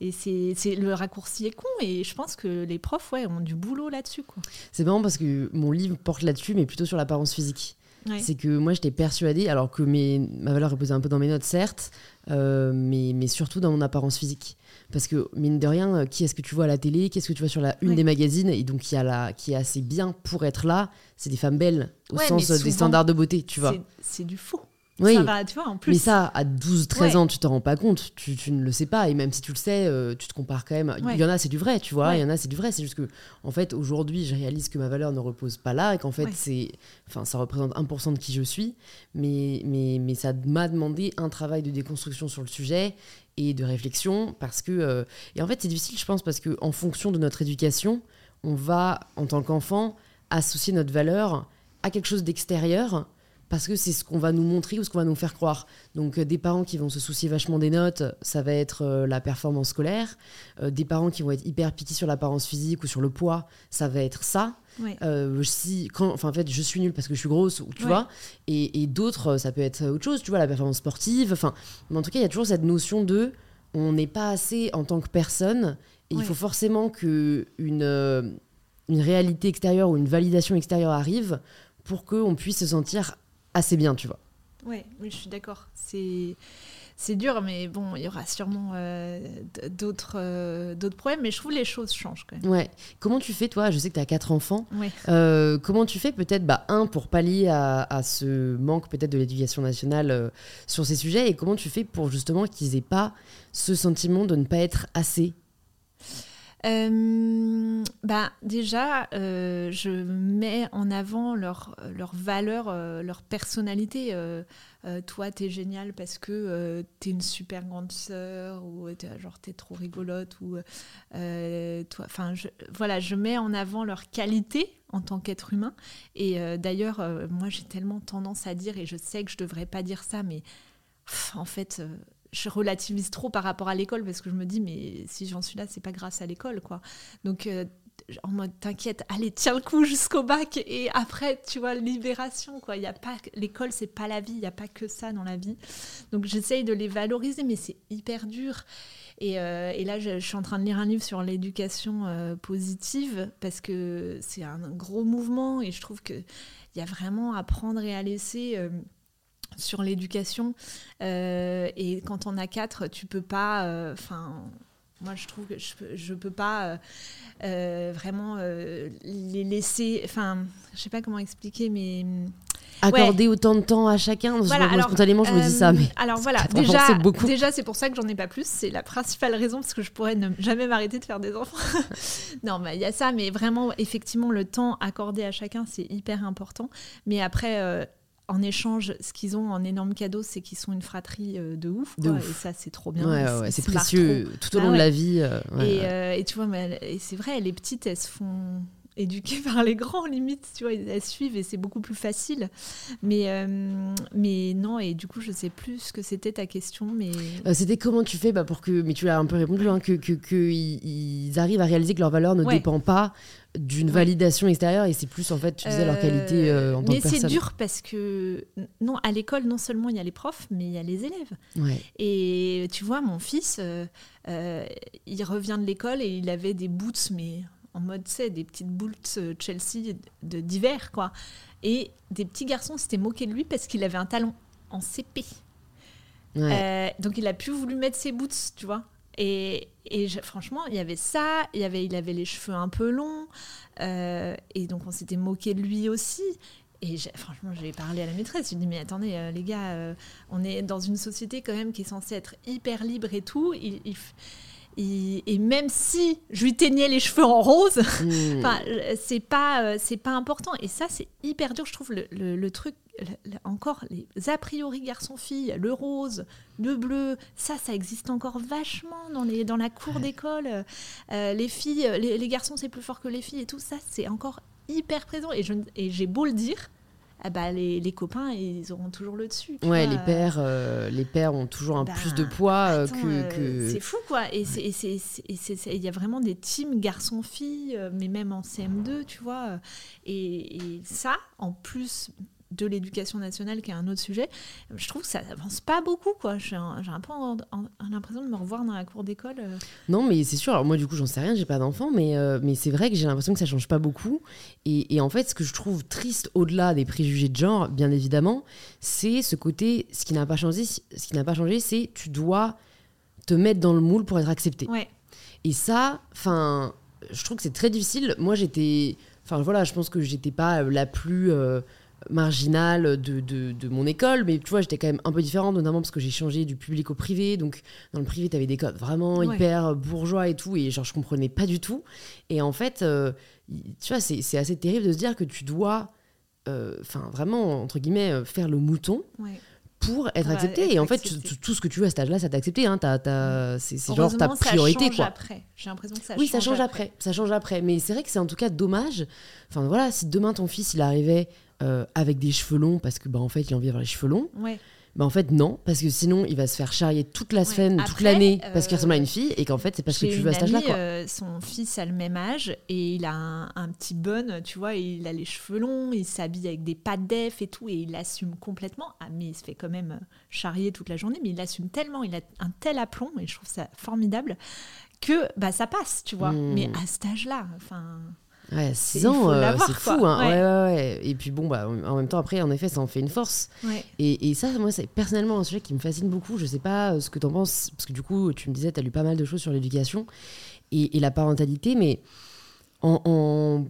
Et c'est le raccourci est con, et je pense que les profs, ouais, ont du boulot là-dessus, quoi. C'est marrant parce que mon livre porte là-dessus, mais plutôt sur l'apparence physique. Ouais. C'est que moi, j'étais persuadée, alors que mes, ma valeur reposait un peu dans mes notes, certes, euh, mais, mais surtout dans mon apparence physique. Parce que, mine de rien, qui est-ce que tu vois à la télé Qui est-ce que tu vois sur la une Ouais. des magazines Et donc, qui, a la, qui est assez bien pour être là, c'est des femmes belles, au Ouais, sens des standards de beauté, tu vois. C'est du faux. Oui. Ça va, tu vois, en plus. Mais ça, à 12-13 Ouais. ans, tu t'en rends pas compte, tu, tu ne le sais pas, et même si tu le sais, euh, tu te compares quand même. Ouais. Il y en a, c'est du vrai, tu vois, il y en a, c'est du vrai, c'est juste que, en fait, aujourd'hui, je réalise que ma valeur ne repose pas là, et qu'en fait, c'est, enfin, ça représente 1% de qui je suis, mais, mais, mais ça m'a demandé un travail de déconstruction sur le sujet et de réflexion, parce que, euh, et en fait, c'est difficile, je pense, parce que en fonction de notre éducation, on va, en tant qu'enfant, associer notre valeur à quelque chose d'extérieur parce que c'est ce qu'on va nous montrer ou ce qu'on va nous faire croire. Donc euh, des parents qui vont se soucier vachement des notes, ça va être euh, la performance scolaire. Euh, des parents qui vont être hyper piqués sur l'apparence physique ou sur le poids, ça va être ça. Ouais. Si, quand, enfin, en fait, je suis nulle parce que je suis grosse, ou tu Ouais. vois. Et, et d'autres, ça peut être autre chose, tu vois, la performance sportive. Enfin, mais en tout cas, il y a toujours cette notion de on n'est pas assez en tant que personne. Et il faut forcément que une, une réalité extérieure ou une validation extérieure arrive pour qu'on puisse se sentir assez bien, tu vois. Ouais, oui, je suis d'accord. C'est c'est dur, mais bon, il y aura sûrement euh, d'autres euh, d'autres problèmes. Mais je trouve que les choses changent quand même. Ouais. Comment tu fais, toi Je sais que tu as quatre enfants. Ouais. Euh, comment tu fais peut-être, bah, un, pour pallier à, à ce manque peut-être de l'éducation nationale sur ces sujets, et comment tu fais pour justement qu'ils aient pas ce sentiment de ne pas être assez euh, bah, Déjà, euh, je mets en avant leur, leur valeur, euh, leur personnalité. toi, t'es génial parce que t'es une super grande sœur ou genre t'es trop rigolote ou toi. Enfin, voilà, je mets en avant leur qualité en tant qu'être humain. Et d'ailleurs, moi, j'ai tellement tendance à dire, et je sais que je devrais pas dire ça, mais en fait je relativise trop par rapport à l'école parce que je me dis mais si j'en suis là c'est pas grâce à l'école quoi. Donc euh, en mode t'inquiète allez tiens le coup jusqu'au bac et après tu vois libération quoi. Il y a pas l'école c'est pas la vie il y a pas que ça dans la vie. Donc j'essaye de les valoriser mais c'est hyper dur. Et, euh, et, là je, suis en train de lire un livre sur l'éducation euh, positive parce que c'est un gros mouvement et je trouve que il y a vraiment à prendre et à laisser sur l'éducation. Euh, et quand on a quatre, tu peux pas. Euh, enfin. moi, je trouve que je ne peux pas euh, vraiment les laisser. Enfin, je sais pas comment expliquer, mais. Accorder autant de temps à chacun. Voilà, alors, spontanément, je me dis ça. Mais alors voilà, déjà, déjà c'est pour ça que j'en ai pas plus. C'est la principale raison parce que je pourrais ne jamais m'arrêter de faire des enfants. non, mais il y a ça, mais vraiment, effectivement, le temps accordé à chacun, c'est hyper important. Mais après, en échange, ce qu'ils ont en énorme cadeau, c'est qu'ils sont une fratrie euh, de ouf. Et ça, c'est trop bien. Ouais, c'est précieux tout au long bah de la vie. Euh, euh, et, tu vois, c'est vrai, les petites, elles se font éduquées par les grands, limite, tu vois, elles suivent et c'est beaucoup plus facile. Mais, mais non, et du coup, je sais plus ce que c'était ta question. mais C'était comment tu fais bah, pour que, mais tu l'as un peu répondu, hein, que, que, que ils, arrivent à réaliser que leur valeur ne dépend pas d'une validation extérieure et c'est plus en fait tu disais leur qualité euh, en tant que personne. Mais c'est dur parce que non à l'école non seulement il y a les profs mais il y a les élèves. Et tu vois mon fils euh, euh, il revient de l'école et il avait des boots mais en mode c'est des petites boots Chelsea de d'hiver quoi. Et des petits garçons s'étaient moqués de lui parce qu'il avait un talon en CP. donc il a plus voulu mettre ses boots, tu vois. Et, et franchement, il y avait ça, il, y avait, il avait les cheveux un peu longs, euh, et donc on s'était moqué de lui aussi. Et franchement, j'ai parlé à la maîtresse. J'ai dit, mais attendez, euh, les gars, euh, on est dans une société quand même qui est censée être hyper libre et tout. Il, et même si je lui teignais les cheveux en rose, hmm. c'est pas, c'est pas important. Et ça, c'est hyper dur, je trouve, le, le truc encore les a priori garçon-fille, le rose, le bleu, ça, ça existe encore vachement dans, les, dans la cour d'école. Euh, les filles, les, garçons, c'est plus fort que les filles et tout ça, c'est encore hyper présent. Et, et j'ai beau le dire, ah bah, les, les, copains, ils auront toujours le dessus. Ouais, les pères, euh, les pères ont toujours un bah, plus de poids euh, que, C'est fou, quoi. Et il y a vraiment des teams garçons-filles, mais même en CM2, tu vois. Et, et ça, en plus de l'éducation nationale, qui est un autre sujet, je trouve que ça avance pas beaucoup. quoi. J'ai un, un, peu l'impression de me revoir dans la cour d'école. Euh. Non, mais c'est sûr. Alors moi, du coup, j'en sais rien, j'ai pas d'enfant, mais, euh, mais c'est vrai que j'ai l'impression que ça change pas beaucoup. Et, en fait, ce que je trouve triste, au-delà des préjugés de genre, bien évidemment, c'est ce côté, ce qui n'a pas changé, ce qui n'a pas changé, c'est tu dois te mettre dans le moule pour être accepté. Ouais. Et ça, enfin, je trouve que c'est très difficile. Moi, j'étais, enfin voilà, je pense que j'étais pas la plus euh, marginale de, de, mon école, mais tu vois, j'étais quand même un peu différente, notamment parce que j'ai changé du public au privé. Donc, dans le privé, tu avais des codes vraiment hyper bourgeois et tout, et genre, je comprenais pas du tout. Et en fait, euh, tu vois, c'est assez terrible de se dire que tu dois, euh, enfin, vraiment, entre guillemets, euh, faire le mouton. Pour être accepté. et en fait, tout ce que tu veux à cet âge-là, ça t'a accepté. Hein, c'est genre ta priorité. Ça change après. J'ai l'impression que ça oui, change ça change après. Ça change après. Mais c'est vrai que c'est en tout cas dommage. Enfin voilà, si demain ton fils il arrivait euh, avec des cheveux longs parce que bah, en fait il a envie d'avoir les cheveux longs. Bah, en fait non parce que sinon il va se faire charrier toute la semaine, toute l'année parce qu'il ressemble à une fille et qu'en fait c'est parce que tu veux à cet âge-là. Euh, son fils a le même âge et il a un, petit bun, tu vois, il a les cheveux longs, il s'habille avec des pattes d'EF et tout et il assume complètement. Ah, mais il se fait quand même euh, charrier toute la journée, mais il assume tellement, il a un tel aplomb et je trouve ça formidable que bah ça passe, tu vois. Hmm. Mais à cet âge-là, enfin. Ouais, 6 ans, euh, c'est fou. Hein. Ouais. Ouais, ouais, Et puis bon, bah, en même temps, après, en effet, ça en fait une force. Et, et, ça, moi, c'est personnellement un sujet qui me fascine beaucoup. Je sais pas euh, ce que tu en penses, parce que du coup, tu me disais, tu as lu pas mal de choses sur l'éducation et, la parentalité, mais en,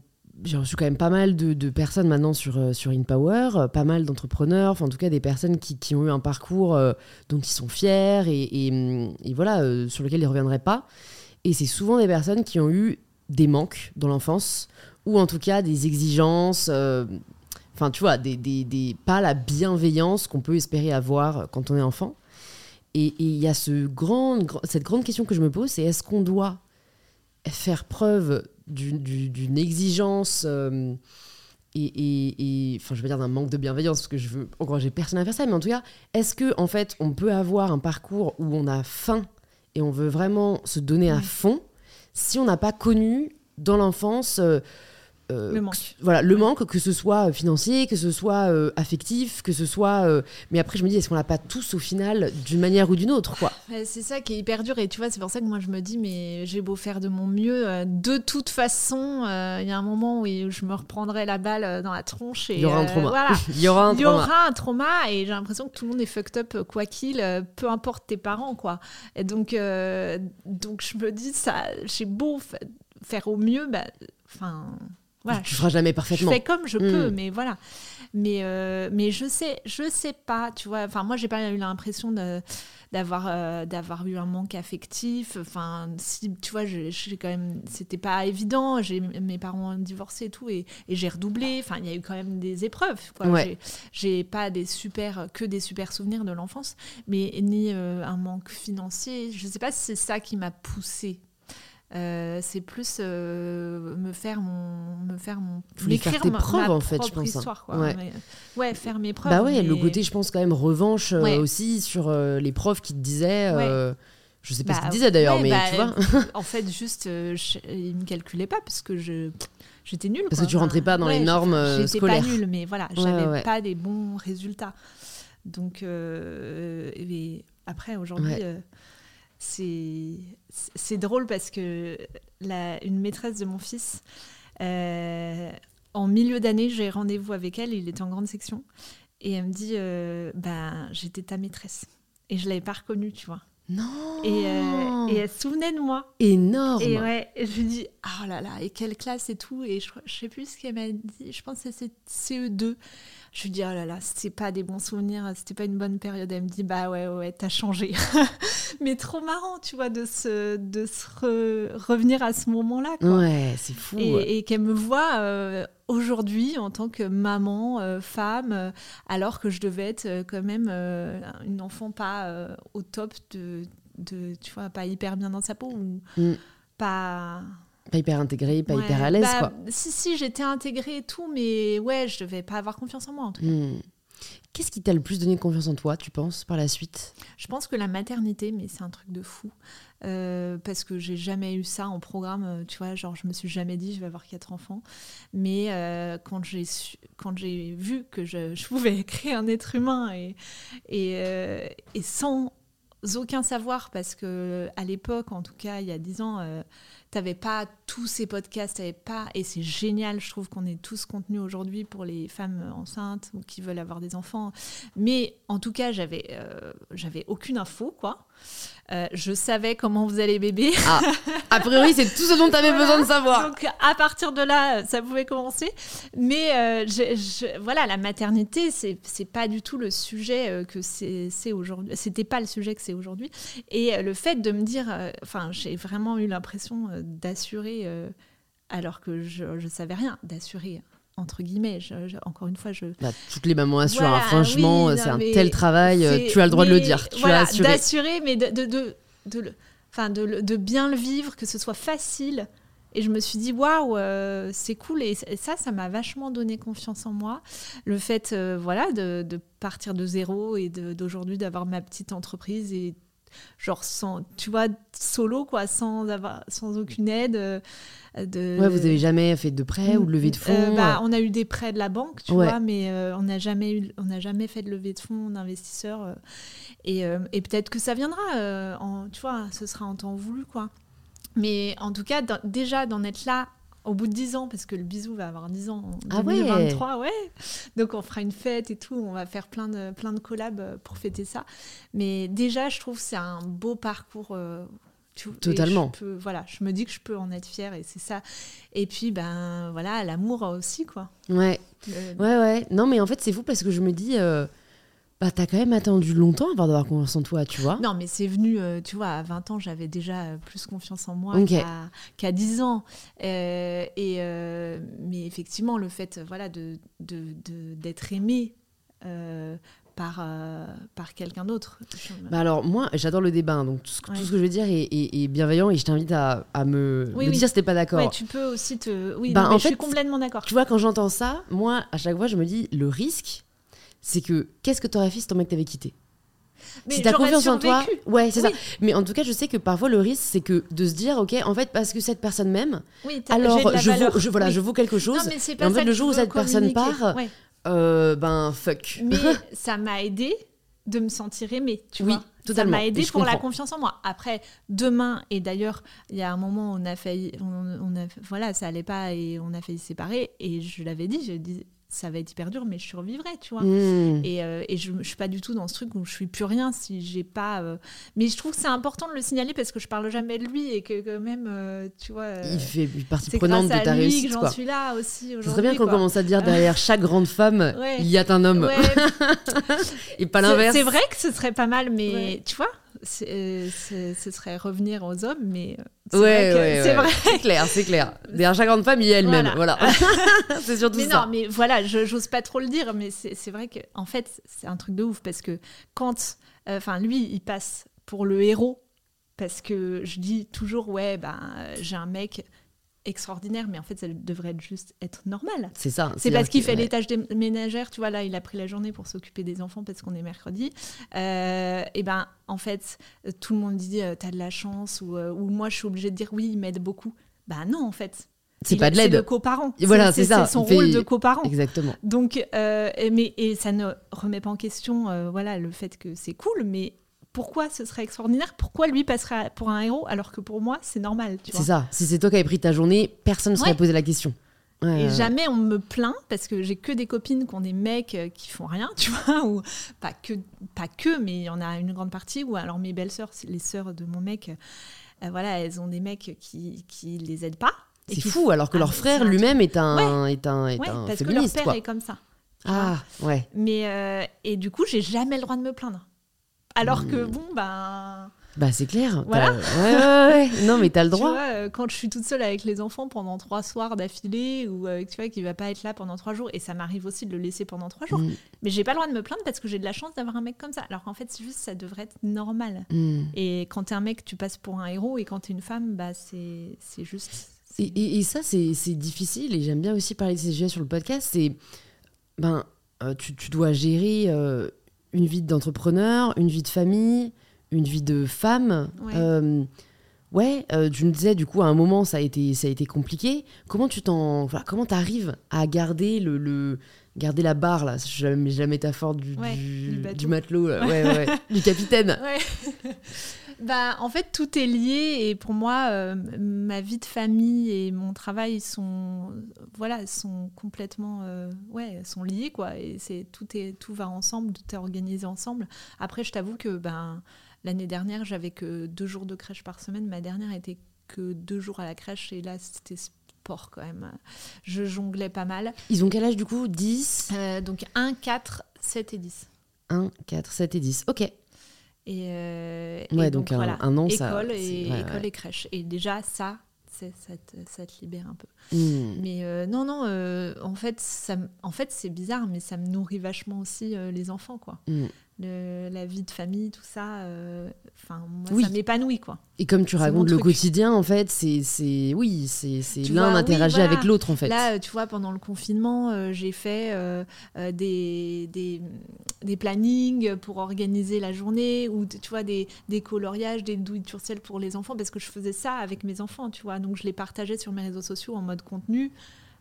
j'ai reçu quand même pas mal de, personnes maintenant sur, euh, sur InPower, pas mal d'entrepreneurs, enfin en tout cas des personnes qui, qui ont eu un parcours dont ils sont fiers et, et, voilà, sur lequel ils ne reviendraient pas. Et c'est souvent des personnes qui ont eu des manques dans l'enfance, ou en tout cas des exigences, euh, enfin tu vois, des, des, des- pas la bienveillance qu'on peut espérer avoir quand on est enfant. Et il y a ce grand, gr- cette grande question que je me pose, c'est est-ce qu'on doit faire preuve d'une- du- d'une exigence euh, et, enfin je veux dire d'un manque de bienveillance parce que je veux encourager personne à faire ça mais en tout cas est-ce que en fait on peut avoir un parcours où on a faim et on veut vraiment se donner à fond si on n'a pas connu dans l'enfance euh, euh, Le manque. que- voilà le manque que ce soit financier que ce soit euh, affectif que ce soit euh, mais après je me dis est-ce qu'on l'a pas tous au final d'une manière ou d'une autre quoi? C'est ça qui est hyper dur et tu vois, c'est pour ça que moi je me dis, mais j'ai beau faire de mon mieux, euh, de toute façon, euh, il y a un moment où je me reprendrai la balle euh, dans la tronche. Et, il y aura un euh, trauma voilà. il y aura un Il y trauma aura un trauma et j'ai l'impression que tout le monde est fucked up euh, quoi qu'il, euh, peu importe tes parents quoi. Et donc, euh, donc je me dis ça, j'ai beau fa- faire au mieux, bah, enfin voilà, tu feras jamais je parfaitement fais comme je Mm. peux, mais voilà. Mais, euh, mais je sais, je sais pas, tu vois. Enfin, moi, j'ai pas eu l'impression d'avoir euh, d'avoir eu un manque affectif. Enfin, si, tu vois, j'ai quand même, c'était pas évident. J'ai mes parents ont divorcé et tout, et, et j'ai redoublé. Enfin, il y a eu quand même des épreuves. Ouais. J'ai pas des super, que des super souvenirs de l'enfance, mais ni euh, un manque financier. Je sais pas si c'est ça qui m'a poussée. Euh, c'est plus euh, me faire mon me faire mon tes ma- preuves, ma en fait, je pense, hein. histoire, quoi. Ouais. Mais, ouais faire mes preuves Bah ouais, le côté, je pense, quand même revanche euh, Ouais. aussi sur les profs qui te disaient. euh, Je sais pas ce Bah, qu'ils disaient d'ailleurs, ouais, mais bah, tu vois. en fait juste je, ils me calculaient pas parce que je j'étais nulle Parce quoi. que tu rentrais pas dans les Ouais, normes, j'étais- pas nulle mais voilà Ouais, j'avais ouais. pas des bons résultats donc et après aujourd'hui Ouais. C'est drôle parce que la, une maîtresse de mon fils euh, en milieu d'année j'ai rendez-vous avec elle il était en grande section et elle me dit euh, ben j'étais ta maîtresse et je l'avais pas reconnue tu vois Non et, euh, et elle se souvenait de moi. Énorme Et ouais, et je lui dis, oh là là, et quelle classe et tout. Et je, je sais plus ce qu'elle m'a dit, je pense que c'est CE2. Je lui dis, oh là là, c'était pas des bons souvenirs, c'était pas une bonne période. Elle me dit, bah ouais, ouais, t'as changé. Mais trop marrant, tu vois, de se, de se re- revenir à ce moment-là. Ouais, c'est fou. ouais. Et, qu'elle me voit euh, aujourd'hui en tant que maman, euh, femme, euh, alors que je devais être quand même euh, une enfant pas au top de, de, tu vois, pas hyper bien dans sa peau ou Mm. pas. Pas hyper intégré, pas Ouais, hyper à l'aise, bah, quoi. Si, si, j'étais intégrée et tout, mais ouais, je devais pas avoir confiance en moi en tout cas. Qu'est-ce qui t'a le plus donné confiance en toi, tu penses, par la suite? Je pense que la maternité, mais c'est un truc de fou. Euh, parce que j'ai jamais eu ça en programme, euh, tu vois, genre je me suis jamais dit je vais avoir quatre enfants. Mais euh, quand j'ai su- quand j'ai vu que je, je pouvais créer un être humain et, et, euh, et sans aucun savoir, parce que à l'époque, en tout cas il y a dix ans, euh, t'avais pas tous ces podcasts, t'avais pas, et c'est génial, je trouve qu'on est tous contenus aujourd'hui pour les femmes enceintes ou qui veulent avoir des enfants. Mais en tout cas, j'avais euh, j'avais aucune info, quoi. Euh, je savais comment faisaient les bébés. Ah, a priori, c'est tout ce dont tu avais Voilà. besoin de savoir. Donc à partir de là, ça pouvait commencer. Mais euh, je- je- voilà, la maternité, c'est pas du tout le sujet euh, que c'est aujourd'hui. C'était pas le sujet que c'est aujourd'hui. Et euh, le fait de me dire, euh, enfin, j'ai vraiment eu l'impression euh, d'assurer, euh, alors que je, je savais rien, d'assurer entre guillemets. Je- je- encore une fois, je Bah, toutes les mamans assurent, Voilà, hein, franchement, oui, c'est un tel travail, euh, tu as le droit de le dire, tu voilà. D'assurer, mais de, de, de, de le- de, de bien le vivre, que ce soit facile. Et je me suis dit, waouh, euh, c'est cool. Et ça, ça m'a vachement donné confiance en moi. Le fait euh, voilà, de, de partir de zéro et d'aujourd'hui d'avoir ma petite entreprise et genre sans, tu vois, solo, quoi, sans, avoir, sans aucune aide. euh, de, Ouais, vous avez jamais fait de prêt ou de levée de fonds euh, bah, euh, on a eu des prêts de la banque, tu Ouais. vois, mais euh, on n'a jamais eu, on n'a jamais fait de levée de fonds d'investisseurs. euh, et et peut-être que ça viendra, en, tu vois, ce sera en temps voulu, quoi. Mais en tout cas, déjà d'en être là au bout de 10 ans, parce que le bisou va avoir 10 ans en Ah ouais. 2023, ouais. Donc on fera une fête et tout, on va faire plein de, plein de collabs euh, pour fêter ça. Mais déjà, je trouve que c'est un beau parcours. euh, Totalement. je peux- voilà, je me dis que je peux en être fière et c'est ça. Et puis, ben voilà, l'amour aussi, quoi. Ouais, Le- ouais, ouais. Non, mais en fait, c'est fou parce que je me dis, euh, bah, t'as quand même attendu longtemps avant d'avoir confiance en toi, tu vois. Non, mais c'est venu, euh, tu vois, à 20 ans, j'avais déjà euh, plus confiance en moi qu'à qu'à 10 ans. Euh, et, mais effectivement, le fait voilà, de, de, de- d'être aimé par, euh, par quelqu'un d'autre. Bah alors moi j'adore le débat, hein, donc tout ce, que- Ouais. tout ce que je veux dire est, est- est bienveillant et je t'invite à, à me, Oui, me oui. dire si t'es pas d'accord. Ouais, tu peux aussi te. Oui, Bah, non, mais en je suis complètement d'accord. Tu vois, quand j'entends ça, moi, à chaque fois, je me dis, le risque, c'est que qu'est-ce que t'aurais fait si ton mec t'avait quitté? Mais Si t'as confiance en toi, ouais, c'est Oui. ça. Mais en tout cas, je sais que parfois le risque, c'est que de se dire, ok, en fait, parce que cette personne m'aime, Oui, alors je vaux, je, voilà, Oui. je vaux quelque chose. Non, mais et pas en fait, le jour où cette personne part, Ouais. euh, ben fuck. Mais ça m'a aidé de me sentir aimée, tu Oui, vois. totalement. Ça m'a aidé pour la confiance en moi. Après, demain, et d'ailleurs, il y a un moment on a failli, on, on a, voilà, ça allait pas et on a failli se séparer. Et je l'avais dit, je dis, ça va être hyper dur, mais je survivrai, tu vois. Hmm. Et, euh, et je, je suis pas du tout dans ce truc où je suis plus rien si j'ai pas. euh, Mais je trouve que c'est important de le signaler parce que je parle jamais de lui et que quand même, euh, tu vois. euh, Il fait partie c'est prenante grâce de ta à lui que réussite, j'en quoi. suis là aussi aujourd'hui. Ce serait bien qu'on commence à dire derrière chaque grande femme, Ouais. il y a un homme, Ouais, et pas C'est- l'inverse. C'est vrai que ce serait pas mal, mais Ouais. tu vois, c'est- euh, c'est- ce serait revenir aux hommes, mais euh, c'est Ouais, vrai ouais, c'est ouais. vrai. C'est clair, c'est clair. Derrière chaque grande femme, il y a elle-même. Voilà. Voilà. c'est surtout Mais ça. non, mais voilà, je j'ose pas trop le dire, mais c'est vrai que en fait, c'est un truc de ouf parce que quand, euh, enfin, lui, il passe pour le héros parce que je dis toujours, ouais, ben, j'ai un mec extraordinaire, mais en fait, ça devrait être juste être normal. C'est ça. C'est parce qu'il fait ouais. les tâches des ménagères, tu vois, là, il a pris la journée pour s'occuper des enfants parce qu'on est mercredi. Euh, et ben, en fait, tout le monde dit, euh, t'as de la chance, ou, euh, ou moi, je suis obligée de dire, oui, il m'aide beaucoup. Bah non, en fait. C'est pas de C'est le l'aide. coparent. Voilà, c'est ça. C'est son fait- rôle de coparent. Exactement. Donc, euh, et- mais, et ça ne remet pas en question euh, voilà, le fait que c'est cool, mais pourquoi ce serait extraordinaire Pourquoi lui passerait pour un héros alors que pour moi, c'est normal C'est ça. Si c'est toi qui avais pris ta journée, personne ne serait Ouais. posé la question. Ouais, Et ouais, jamais on me plaint parce que j'ai que des copines qui ont des mecs euh, qui font rien, tu vois, ou pas que, pas que, mais il y en a une grande partie où alors mes belles-sœurs, les sœurs de mon mec, euh, voilà, elles ont des mecs qui, qui les aident pas. C'est fou, alors que Ah, leur frère lui-même est un, est un, est Ouais, un parce que leur père quoi. est comme ça. Ah, ouais. Mais euh, et du coup, j'ai jamais le droit de me plaindre. Alors que bon, ben, Bah, c'est clair. Voilà. Ouais, ouais, ouais. Non, mais t'as le tu droit. vois, euh, quand je suis toute seule avec les enfants pendant trois soirs d'affilée, ou euh, tu vois qu'il va pas être là pendant trois jours, et ça m'arrive aussi de le laisser pendant trois jours. Mm, Mais j'ai pas le droit de me plaindre parce que j'ai de la chance d'avoir un mec comme ça. Alors qu'en fait, c'est juste ça devrait être normal. mm. Et quand t'es un mec, tu passes pour un héros, et quand t'es une femme, bah c'est c'est juste. Et, et- et ça, c'est c'est difficile, et j'aime bien aussi parler de ces sujets sur le podcast. C'est, ben, euh, tu, tu dois gérer euh, une vie d'entrepreneur, une vie de famille, une vie de femme. Ouais. Euh, ouais, euh, tu me disais, du coup, à un moment, ça a été, ça a été compliqué. Comment tu t'en, voilà, comment t'arrives à garder le, le- garder la barre là? J'ai la, métaphore du, Ouais, du, du bateau. du matelot, là. Ouais. du capitaine. Bah, en fait, tout est lié et pour moi, euh, ma vie de famille et mon travail sont, voilà, sont complètement, euh, ouais, sont liés quoi. Et c'est tout est, tout va ensemble, tout est organisé ensemble. Après, je t'avoue que ben l'année dernière, j'avais que deux jours de crèche par semaine. Ma dernière était que deux jours à la crèche et là, c'était sport quand même. Je jonglais pas mal. Ils ont quel âge du coup? 10 Euh, donc 1, 4, 7 et 10. 1, 4, 7 et 10. Ok. Et, euh, Ouais, et donc un- voilà, un an, ça- école c'est- et ouais, école ouais. et crèche. Et déjà ça, c'est ça te, ça te libère un peu. Hmm. Mais euh, non non, euh, en fait ça, en fait c'est bizarre, mais ça me nourrit vachement aussi euh, les enfants quoi. Hmm. Le- la vie de famille, tout ça. euh, Enfin Oui. ça m'épanouit quoi. Et comme tu racontes le quotidien, en fait, c'est, c'est, oui, c'est, c'est l'un oui, interagit voilà. avec l'autre, en fait. Là, euh, tu vois, pendant le confinement, euh, j'ai fait euh, des, des, des plannings pour organiser la journée ou tu vois des, des coloriages, des do it yourself pour les enfants parce que je faisais ça avec mes enfants, tu vois. Donc je les partageais sur mes réseaux sociaux en mode contenu,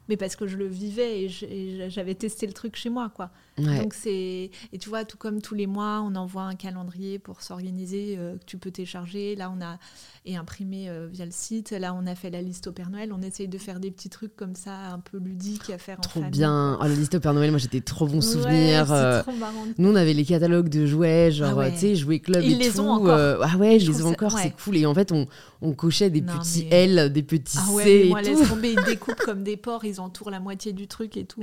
mais parce que je le vivais et j'avais testé le truc chez moi, quoi. Ouais. Donc c'est et tu vois tout comme tous les mois on envoie un calendrier pour s'organiser euh, que tu peux télécharger là on a et imprimer euh, via le site là on a fait la liste au Père Noël on essaye de faire des petits trucs comme ça un peu ludiques à faire trop bien. Oh, la liste au Père Noël, moi, j'étais trop bons Ouais, souvenirs. c'est euh, trop marrant. Nous, on avait les catalogues de jouets, genre, Ah ouais. tu sais, jouets club Ils et les tout. ont encore. euh, ah ouais, je Je les ai encore, c'est ouais. cool. Et en fait, on, on cochait des Non, petits mais- L, des petits ah C ouais et moi tout. laisse tomber ils découpent comme des porcs ils ils entourent la moitié du truc et tout.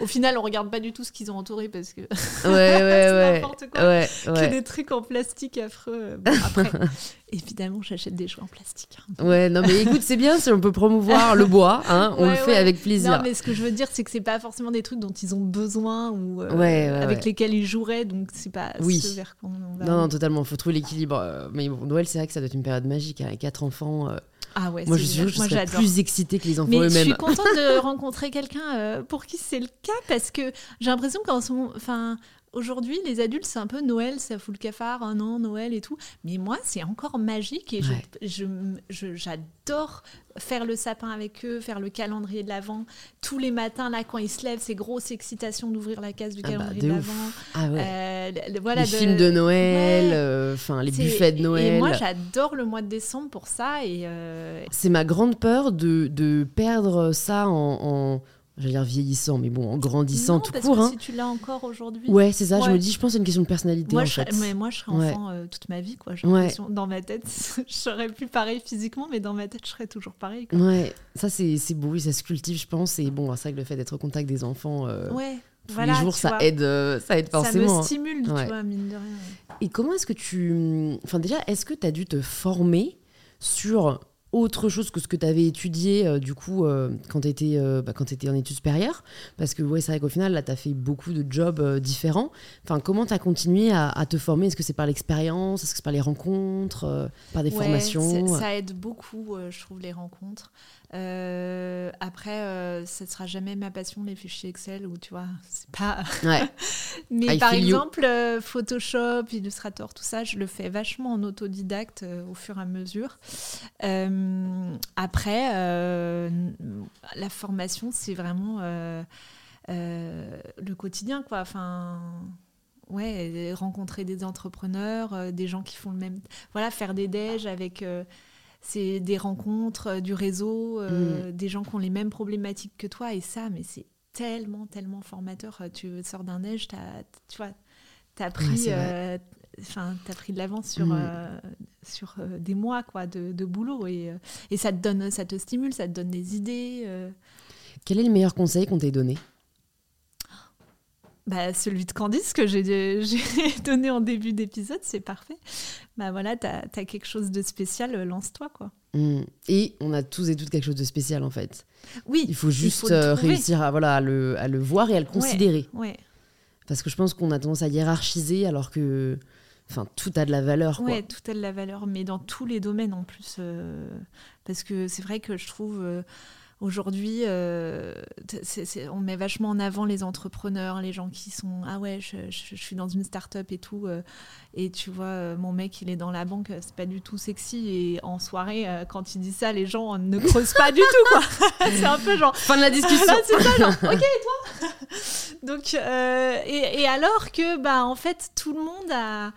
Au final, on regarde pas du tout ce qu'ils ont entouré parce que Ouais, ouais. n'importe quoi. Ouais, que des trucs en plastique affreux. Bon, après, évidemment, j'achète des jouets en plastique. hein. Ouais, non, mais écoute, c'est bien si on peut promouvoir le bois, hein, on le fait avec plaisir. Non, mais ce que je veux dire, c'est que c'est pas forcément des trucs dont ils ont besoin ou euh, avec lesquels ils joueraient, donc c'est pas Oui. ce vers quoi on va. Non, non, totalement, faut trouver l'équilibre. Euh, Mais bon, Noël, c'est vrai que ça doit être une période magique. Avec quatre enfants, euh, Ah ouais, moi je suis je serais plus excitée que les enfants Mais je eux-mêmes. suis contente de rencontrer quelqu'un euh, pour qui c'est le cas parce que j'ai l'impression qu'en ce moment, enfin, aujourd'hui, les adultes, c'est un peu Noël, ça fout le cafard, un an, Noël et tout. Mais moi, c'est encore magique et je, je- j'adore faire le sapin avec eux, faire le calendrier de l'Avent. Tous les matins, là, quand ils se lèvent, c'est grosse excitation d'ouvrir la case du Ah bah, calendrier de de l'Avent. Ah ouais. Euh, le- voilà, les films de Noël, Ouais. euh, enfin les buffets de Noël. Et moi, j'adore le mois de décembre pour ça. Et euh, C'est ma grande peur de, de perdre ça en, en j'allais dire vieillissant, mais bon, en grandissant non, tout parce court. que hein. si tu l'as encore aujourd'hui. Ouais, c'est ça. Je me dis, je pense c'est une question de personnalité Moi en je, fait. serais, mais moi, je serais Ouais. enfant euh, toute ma vie. Quoi. Ouais. Dans ma tête, je serais plus pareil physiquement, mais dans ma tête, je serais toujours pareil. Quoi. Ouais, ça c'est c'est beau, oui, ça se cultive, je pense. Et bon, c'est vrai que le fait d'être au contact des enfants euh, Ouais, tous voilà, les jours, ça vois. aide, euh, ça aide Ça forcément. me hein. stimule, tu vois, mine de rien. Et comment est-ce que tu. Enfin, déjà, est-ce que tu as dû te former sur autre chose que ce que tu avais étudié, euh, du coup, euh, quand tu étais, en études supérieures Parce que, ouais, c'est vrai qu'au final, là, tu as fait beaucoup de jobs euh, différents. Enfin, comment tu as continué à, à te former? Est-ce que c'est par l'expérience? Est-ce que c'est par les rencontres euh, Par des Ouais, formations Ça aide beaucoup, euh, je trouve, les rencontres. Euh, après, euh, ça ne sera jamais ma passion, les fichiers Excel, ou tu vois, c'est pas. Ouais. Mais I par exemple, euh, Photoshop, Illustrator, tout ça, je le fais vachement en autodidacte euh, au fur et à mesure. Après, la formation, c'est vraiment le quotidien, quoi. Enfin. Ouais, rencontrer des entrepreneurs, des gens qui font le même. Voilà, faire des déj avec. C'est des rencontres, euh, du réseau, euh, des gens qui ont les mêmes problématiques que toi. Et ça, mais c'est tellement, tellement formateur. Euh, Tu sors d'un neige, t'as, tu vois, t'as pris, euh, t'as pris de l'avance sur, Mm. euh, sur des mois quoi, de, de boulot. Et, et ça te donne, ça te stimule, ça te donne des idées. Quel est le meilleur conseil qu'on t'ait donné? Bah, celui de Candice que j'ai, donné en début d'épisode, c'est parfait. Bah voilà, t'as, as quelque chose de spécial, euh, lance-toi quoi. Hmm. Et on a tous et toutes quelque chose de spécial, en fait. Oui, Il faut juste euh, réussir à, voilà, à, le, à le voir et à le considérer. Ouais, Parce que je pense qu'on a tendance à hiérarchiser alors que enfin, tout a de la valeur. Quoi. Ouais, tout a de la valeur, mais dans tous les domaines en plus. euh, parce que c'est vrai que je trouve euh, aujourd'hui, euh, on met vachement en avant les entrepreneurs, les gens qui sont Ah ouais, je, je- je suis dans une start-up et tout. euh, et tu vois, euh, mon mec, il est dans la banque, c'est pas du tout sexy. Et en soirée, euh, quand il dit ça, les gens ne creusent pas du tout, quoi. c'est un peu genre. Fin de la discussion. Là, c'est ça, genre, ok, et toi? Donc, et, et alors que, bah, en fait, tout le monde a.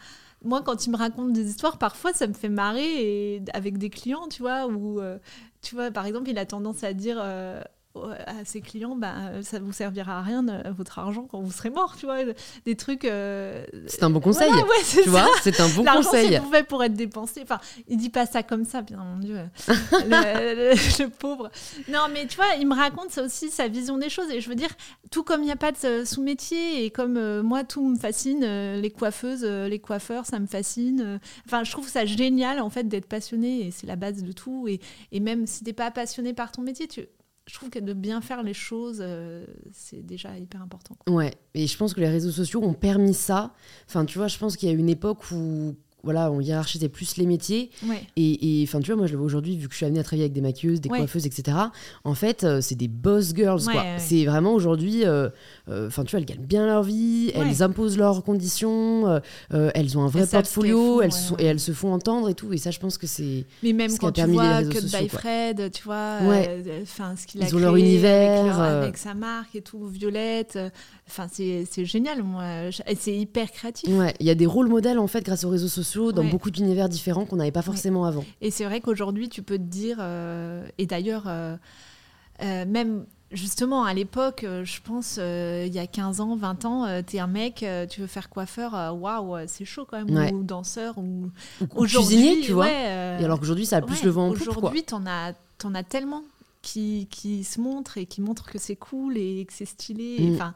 Moi, quand ils me racontent des histoires, parfois, ça me fait marrer et avec des clients, tu vois, où, euh, tu vois, par exemple, il a tendance à dire euh, à ses clients, bah, ça vous servira à rien, euh, votre argent, quand vous serez mort, tu vois, des trucs. euh, C'est un bon conseil. voilà, ouais, c'est tu ça. vois, c'est un bon L'argent, conseil. c'est fait pour être dépensé. Enfin, il dit pas ça comme ça, bien mon Dieu. le, le- le pauvre. Non, mais tu vois, il me raconte ça aussi, sa vision des choses. Et je veux dire, tout comme il n'y a pas de euh, sous-métier, et comme euh, moi, tout me fascine, euh, les coiffeuses, euh, les coiffeurs, ça me fascine. euh. Enfin, je trouve ça génial, en fait, d'être passionné, et c'est la base de tout. Et, et même si t'es pas passionné par ton métier, tu... je trouve que de bien faire les choses, euh, c'est déjà hyper important. quoi. Ouais, et je pense que les réseaux sociaux ont permis ça. Enfin, tu vois, je pense qu'il y a une époque où voilà, on hiérarchisait plus les métiers. Ouais. Et enfin, tu vois, moi, je le vois aujourd'hui, vu que je suis amenée à travailler avec des maquilleuses, des Ouais. coiffeuses, etc. En fait, euh, c'est des boss girls, Ouais, quoi. C'est vraiment aujourd'hui, euh, euh, enfin, tu vois, elles gagnent bien leur vie, elles imposent leurs conditions, euh, elles ont un vrai Elles portfolio, font, elles, sont- et elles se font entendre et tout. Et ça, je pense que c'est. Mais même Ce quand tu vois que sociaux, by. Fred, tu vois, enfin ce qu'il a Ils ont leur univers, avec, leur- avec sa marque et tout, Violette, enfin c'est génial, moi, c'est hyper créatif. Ouais, il y a des rôles modèles, en fait, grâce aux réseaux sociaux, dans Ouais. beaucoup d'univers différents qu'on n'avait pas forcément avant. Et c'est vrai qu'aujourd'hui, tu peux te dire, euh, et d'ailleurs, euh, euh, même justement à l'époque, je pense, euh, il y a 15 ans, 20 ans, euh, t'es un mec, euh, tu veux faire coiffeur, waouh, euh, c'est chaud quand même, Ouais. ou danseur, ou Ou cuisinier, tu vois. ouais, Et alors qu'aujourd'hui, ça a plus ouais, le vent en poupe. Aujourd'hui, t'en as, t'en as tellement. qui, qui se montrent et qui montrent que c'est cool et que c'est stylé, Mm. enfin,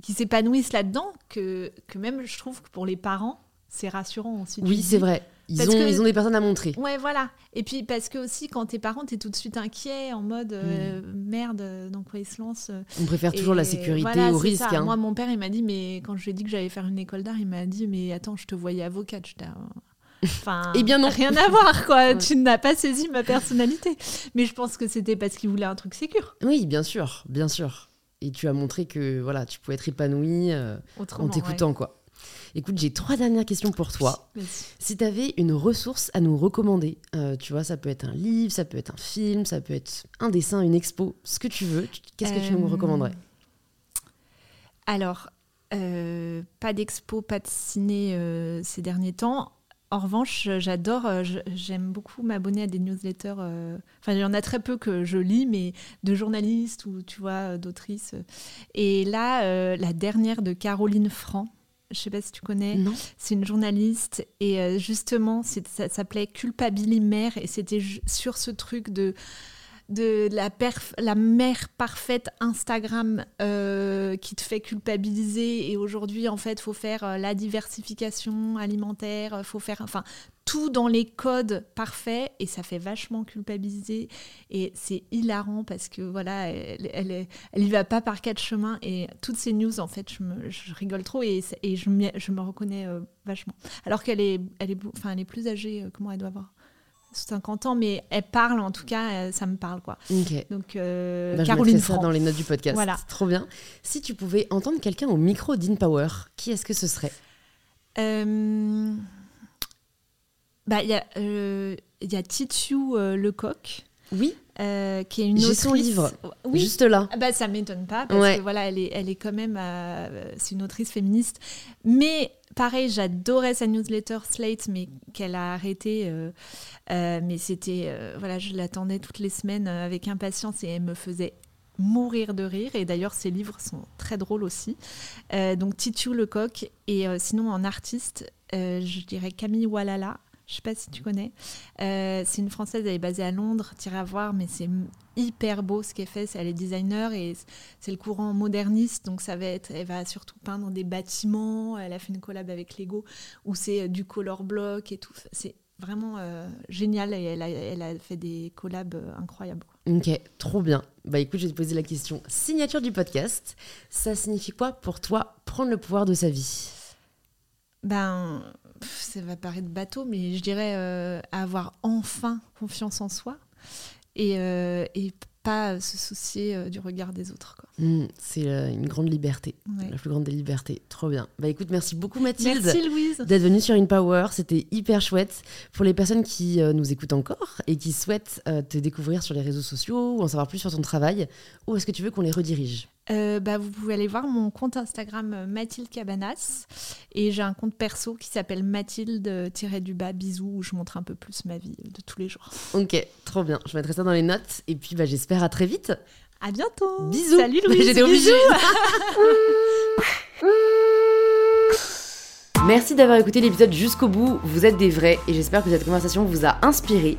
qui s'épanouissent là-dedans, que, que même je trouve que pour les parents, c'est rassurant aussi. Oui, c'est vrai. Ils Parce ont, que- ils ont des personnes à montrer. Ouais, voilà. Et puis parce que aussi, quand t'es parent, t'es tout de suite inquiet, en mode euh, merde, euh, dans quoi il se lance euh. On préfère toujours la sécurité voilà, au risque. hein. Moi, mon père, il m'a dit, mais quand je lui ai dit que j'allais faire une école d'art, il m'a dit, mais attends, je te voyais avocate. J'étais, euh, Enfin, Eh bien non. Rien à voir, quoi. Ouais. Tu n'as pas saisi ma personnalité. Mais je pense que c'était parce qu'il voulait un truc sécure. Oui, bien sûr, bien sûr. Et tu as montré que voilà, tu pouvais être épanoui euh, en t'écoutant, quoi. Écoute, j'ai trois dernières questions pour toi. Si tu avais une ressource à nous recommander, euh, tu vois, ça peut être un livre, ça peut être un film, ça peut être un dessin, une expo, ce que tu veux, qu'est-ce que tu nous Euh, recommanderais? Alors, euh, pas d'expo, pas de ciné ces derniers temps. En revanche, j'adore, j'aime beaucoup m'abonner à des newsletters. Enfin, il y en a très peu que je lis, mais de journalistes ou tu vois, d'autrices. Et là, la dernière de Caroline Franc, je sais pas si tu connais. Non C'est une journaliste et euh, justement, ça s'appelait Culpabilimère et c'était sur ce truc de de la, mère parfaite Instagram euh, qui te fait culpabiliser et aujourd'hui en fait faut faire euh, la diversification alimentaire euh, faut faire enfin tout dans les codes parfaits et ça fait vachement culpabiliser et c'est hilarant parce que voilà elle, elle, elle y va pas par quatre chemins et toutes ces news en fait je, rigole trop et, je, je me reconnais vachement. Alors qu'elle est elle est elle est plus âgée comment elle doit avoir 50 ans mais elle parle en tout cas ça me parle quoi Ok. donc euh, je Caroline ça Franc dans les notes du podcast. Voilà. Trop bien. Si tu pouvais entendre quelqu'un au micro d'InPower, qui est-ce que ce serait? Euh, bah, il y a, euh, il y a Titu euh, Lecoq, Oui, euh, qui est une J'ai son livre. Oui. juste là. Ah bah, ça m'étonne pas parce Ouais. que voilà, elle est, elle est quand même, euh, c'est une autrice féministe. Mais pareil, j'adorais sa newsletter Slate, mais qu'elle a arrêté. euh, euh, mais c'était, euh, voilà, je l'attendais toutes les semaines avec impatience et elle me faisait mourir de rire. Et d'ailleurs, ses livres sont très drôles aussi. Donc Titu Lecoq et sinon en artiste, je dirais Camille Walala. Je sais pas si tu connais. Euh, c'est une française, elle est basée à Londres. T'iras à voir, mais c'est hyper beau ce qu'elle fait. Elle est designer et c'est le courant moderniste, donc ça va être. Elle va surtout peindre des bâtiments. Elle a fait une collab avec Lego où c'est euh, du color block et tout. C'est vraiment euh, génial et elle a, elle a fait des collabs incroyables. Ok, trop bien. Bah écoute, je vais te poser la question. Signature du podcast, ça signifie quoi pour toi prendre le pouvoir de sa vie? Ben, ça va paraître bateau, mais je dirais euh, avoir enfin confiance en soi et, euh, et pas se soucier euh, du regard des autres. Hmm, C'est une grande liberté, Ouais. la plus grande des libertés. Trop bien. Bah écoute, merci beaucoup Mathilde. Merci Louise. d'être venue sur InPower. C'était hyper chouette. Pour les personnes qui nous écoutent encore et qui souhaitent te découvrir sur les réseaux sociaux ou en savoir plus sur ton travail, où est-ce que tu veux qu'on les redirige? Euh, bah, vous pouvez aller voir mon compte Instagram euh, Mathilde Cabanas et j'ai un compte perso qui s'appelle Mathilde-du-bas bisous où je montre un peu plus ma vie de tous les jours. Ok, trop bien. Je mettrai ça dans les notes. Et puis, bah, j'espère à très vite. À bientôt. Bisous. Salut Louise. J'étais obligée. Merci d'avoir écouté l'épisode jusqu'au bout. Vous êtes des vrais et j'espère que cette conversation vous a inspiré.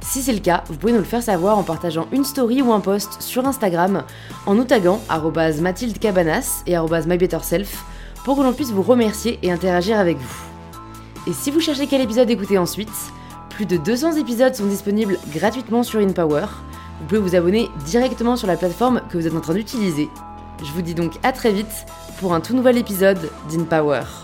Si c'est le cas, vous pouvez nous le faire savoir en partageant une story ou un post sur Instagram en nous taguant Mathilde Cabanas et mybetterself pour que l'on puisse vous remercier et interagir avec vous. Et si vous cherchez quel épisode écouter ensuite, plus de 200 épisodes sont disponibles gratuitement sur InPower. Vous pouvez vous abonner directement sur la plateforme que vous êtes en train d'utiliser. Je vous dis donc à très vite pour un tout nouvel épisode d'InPower.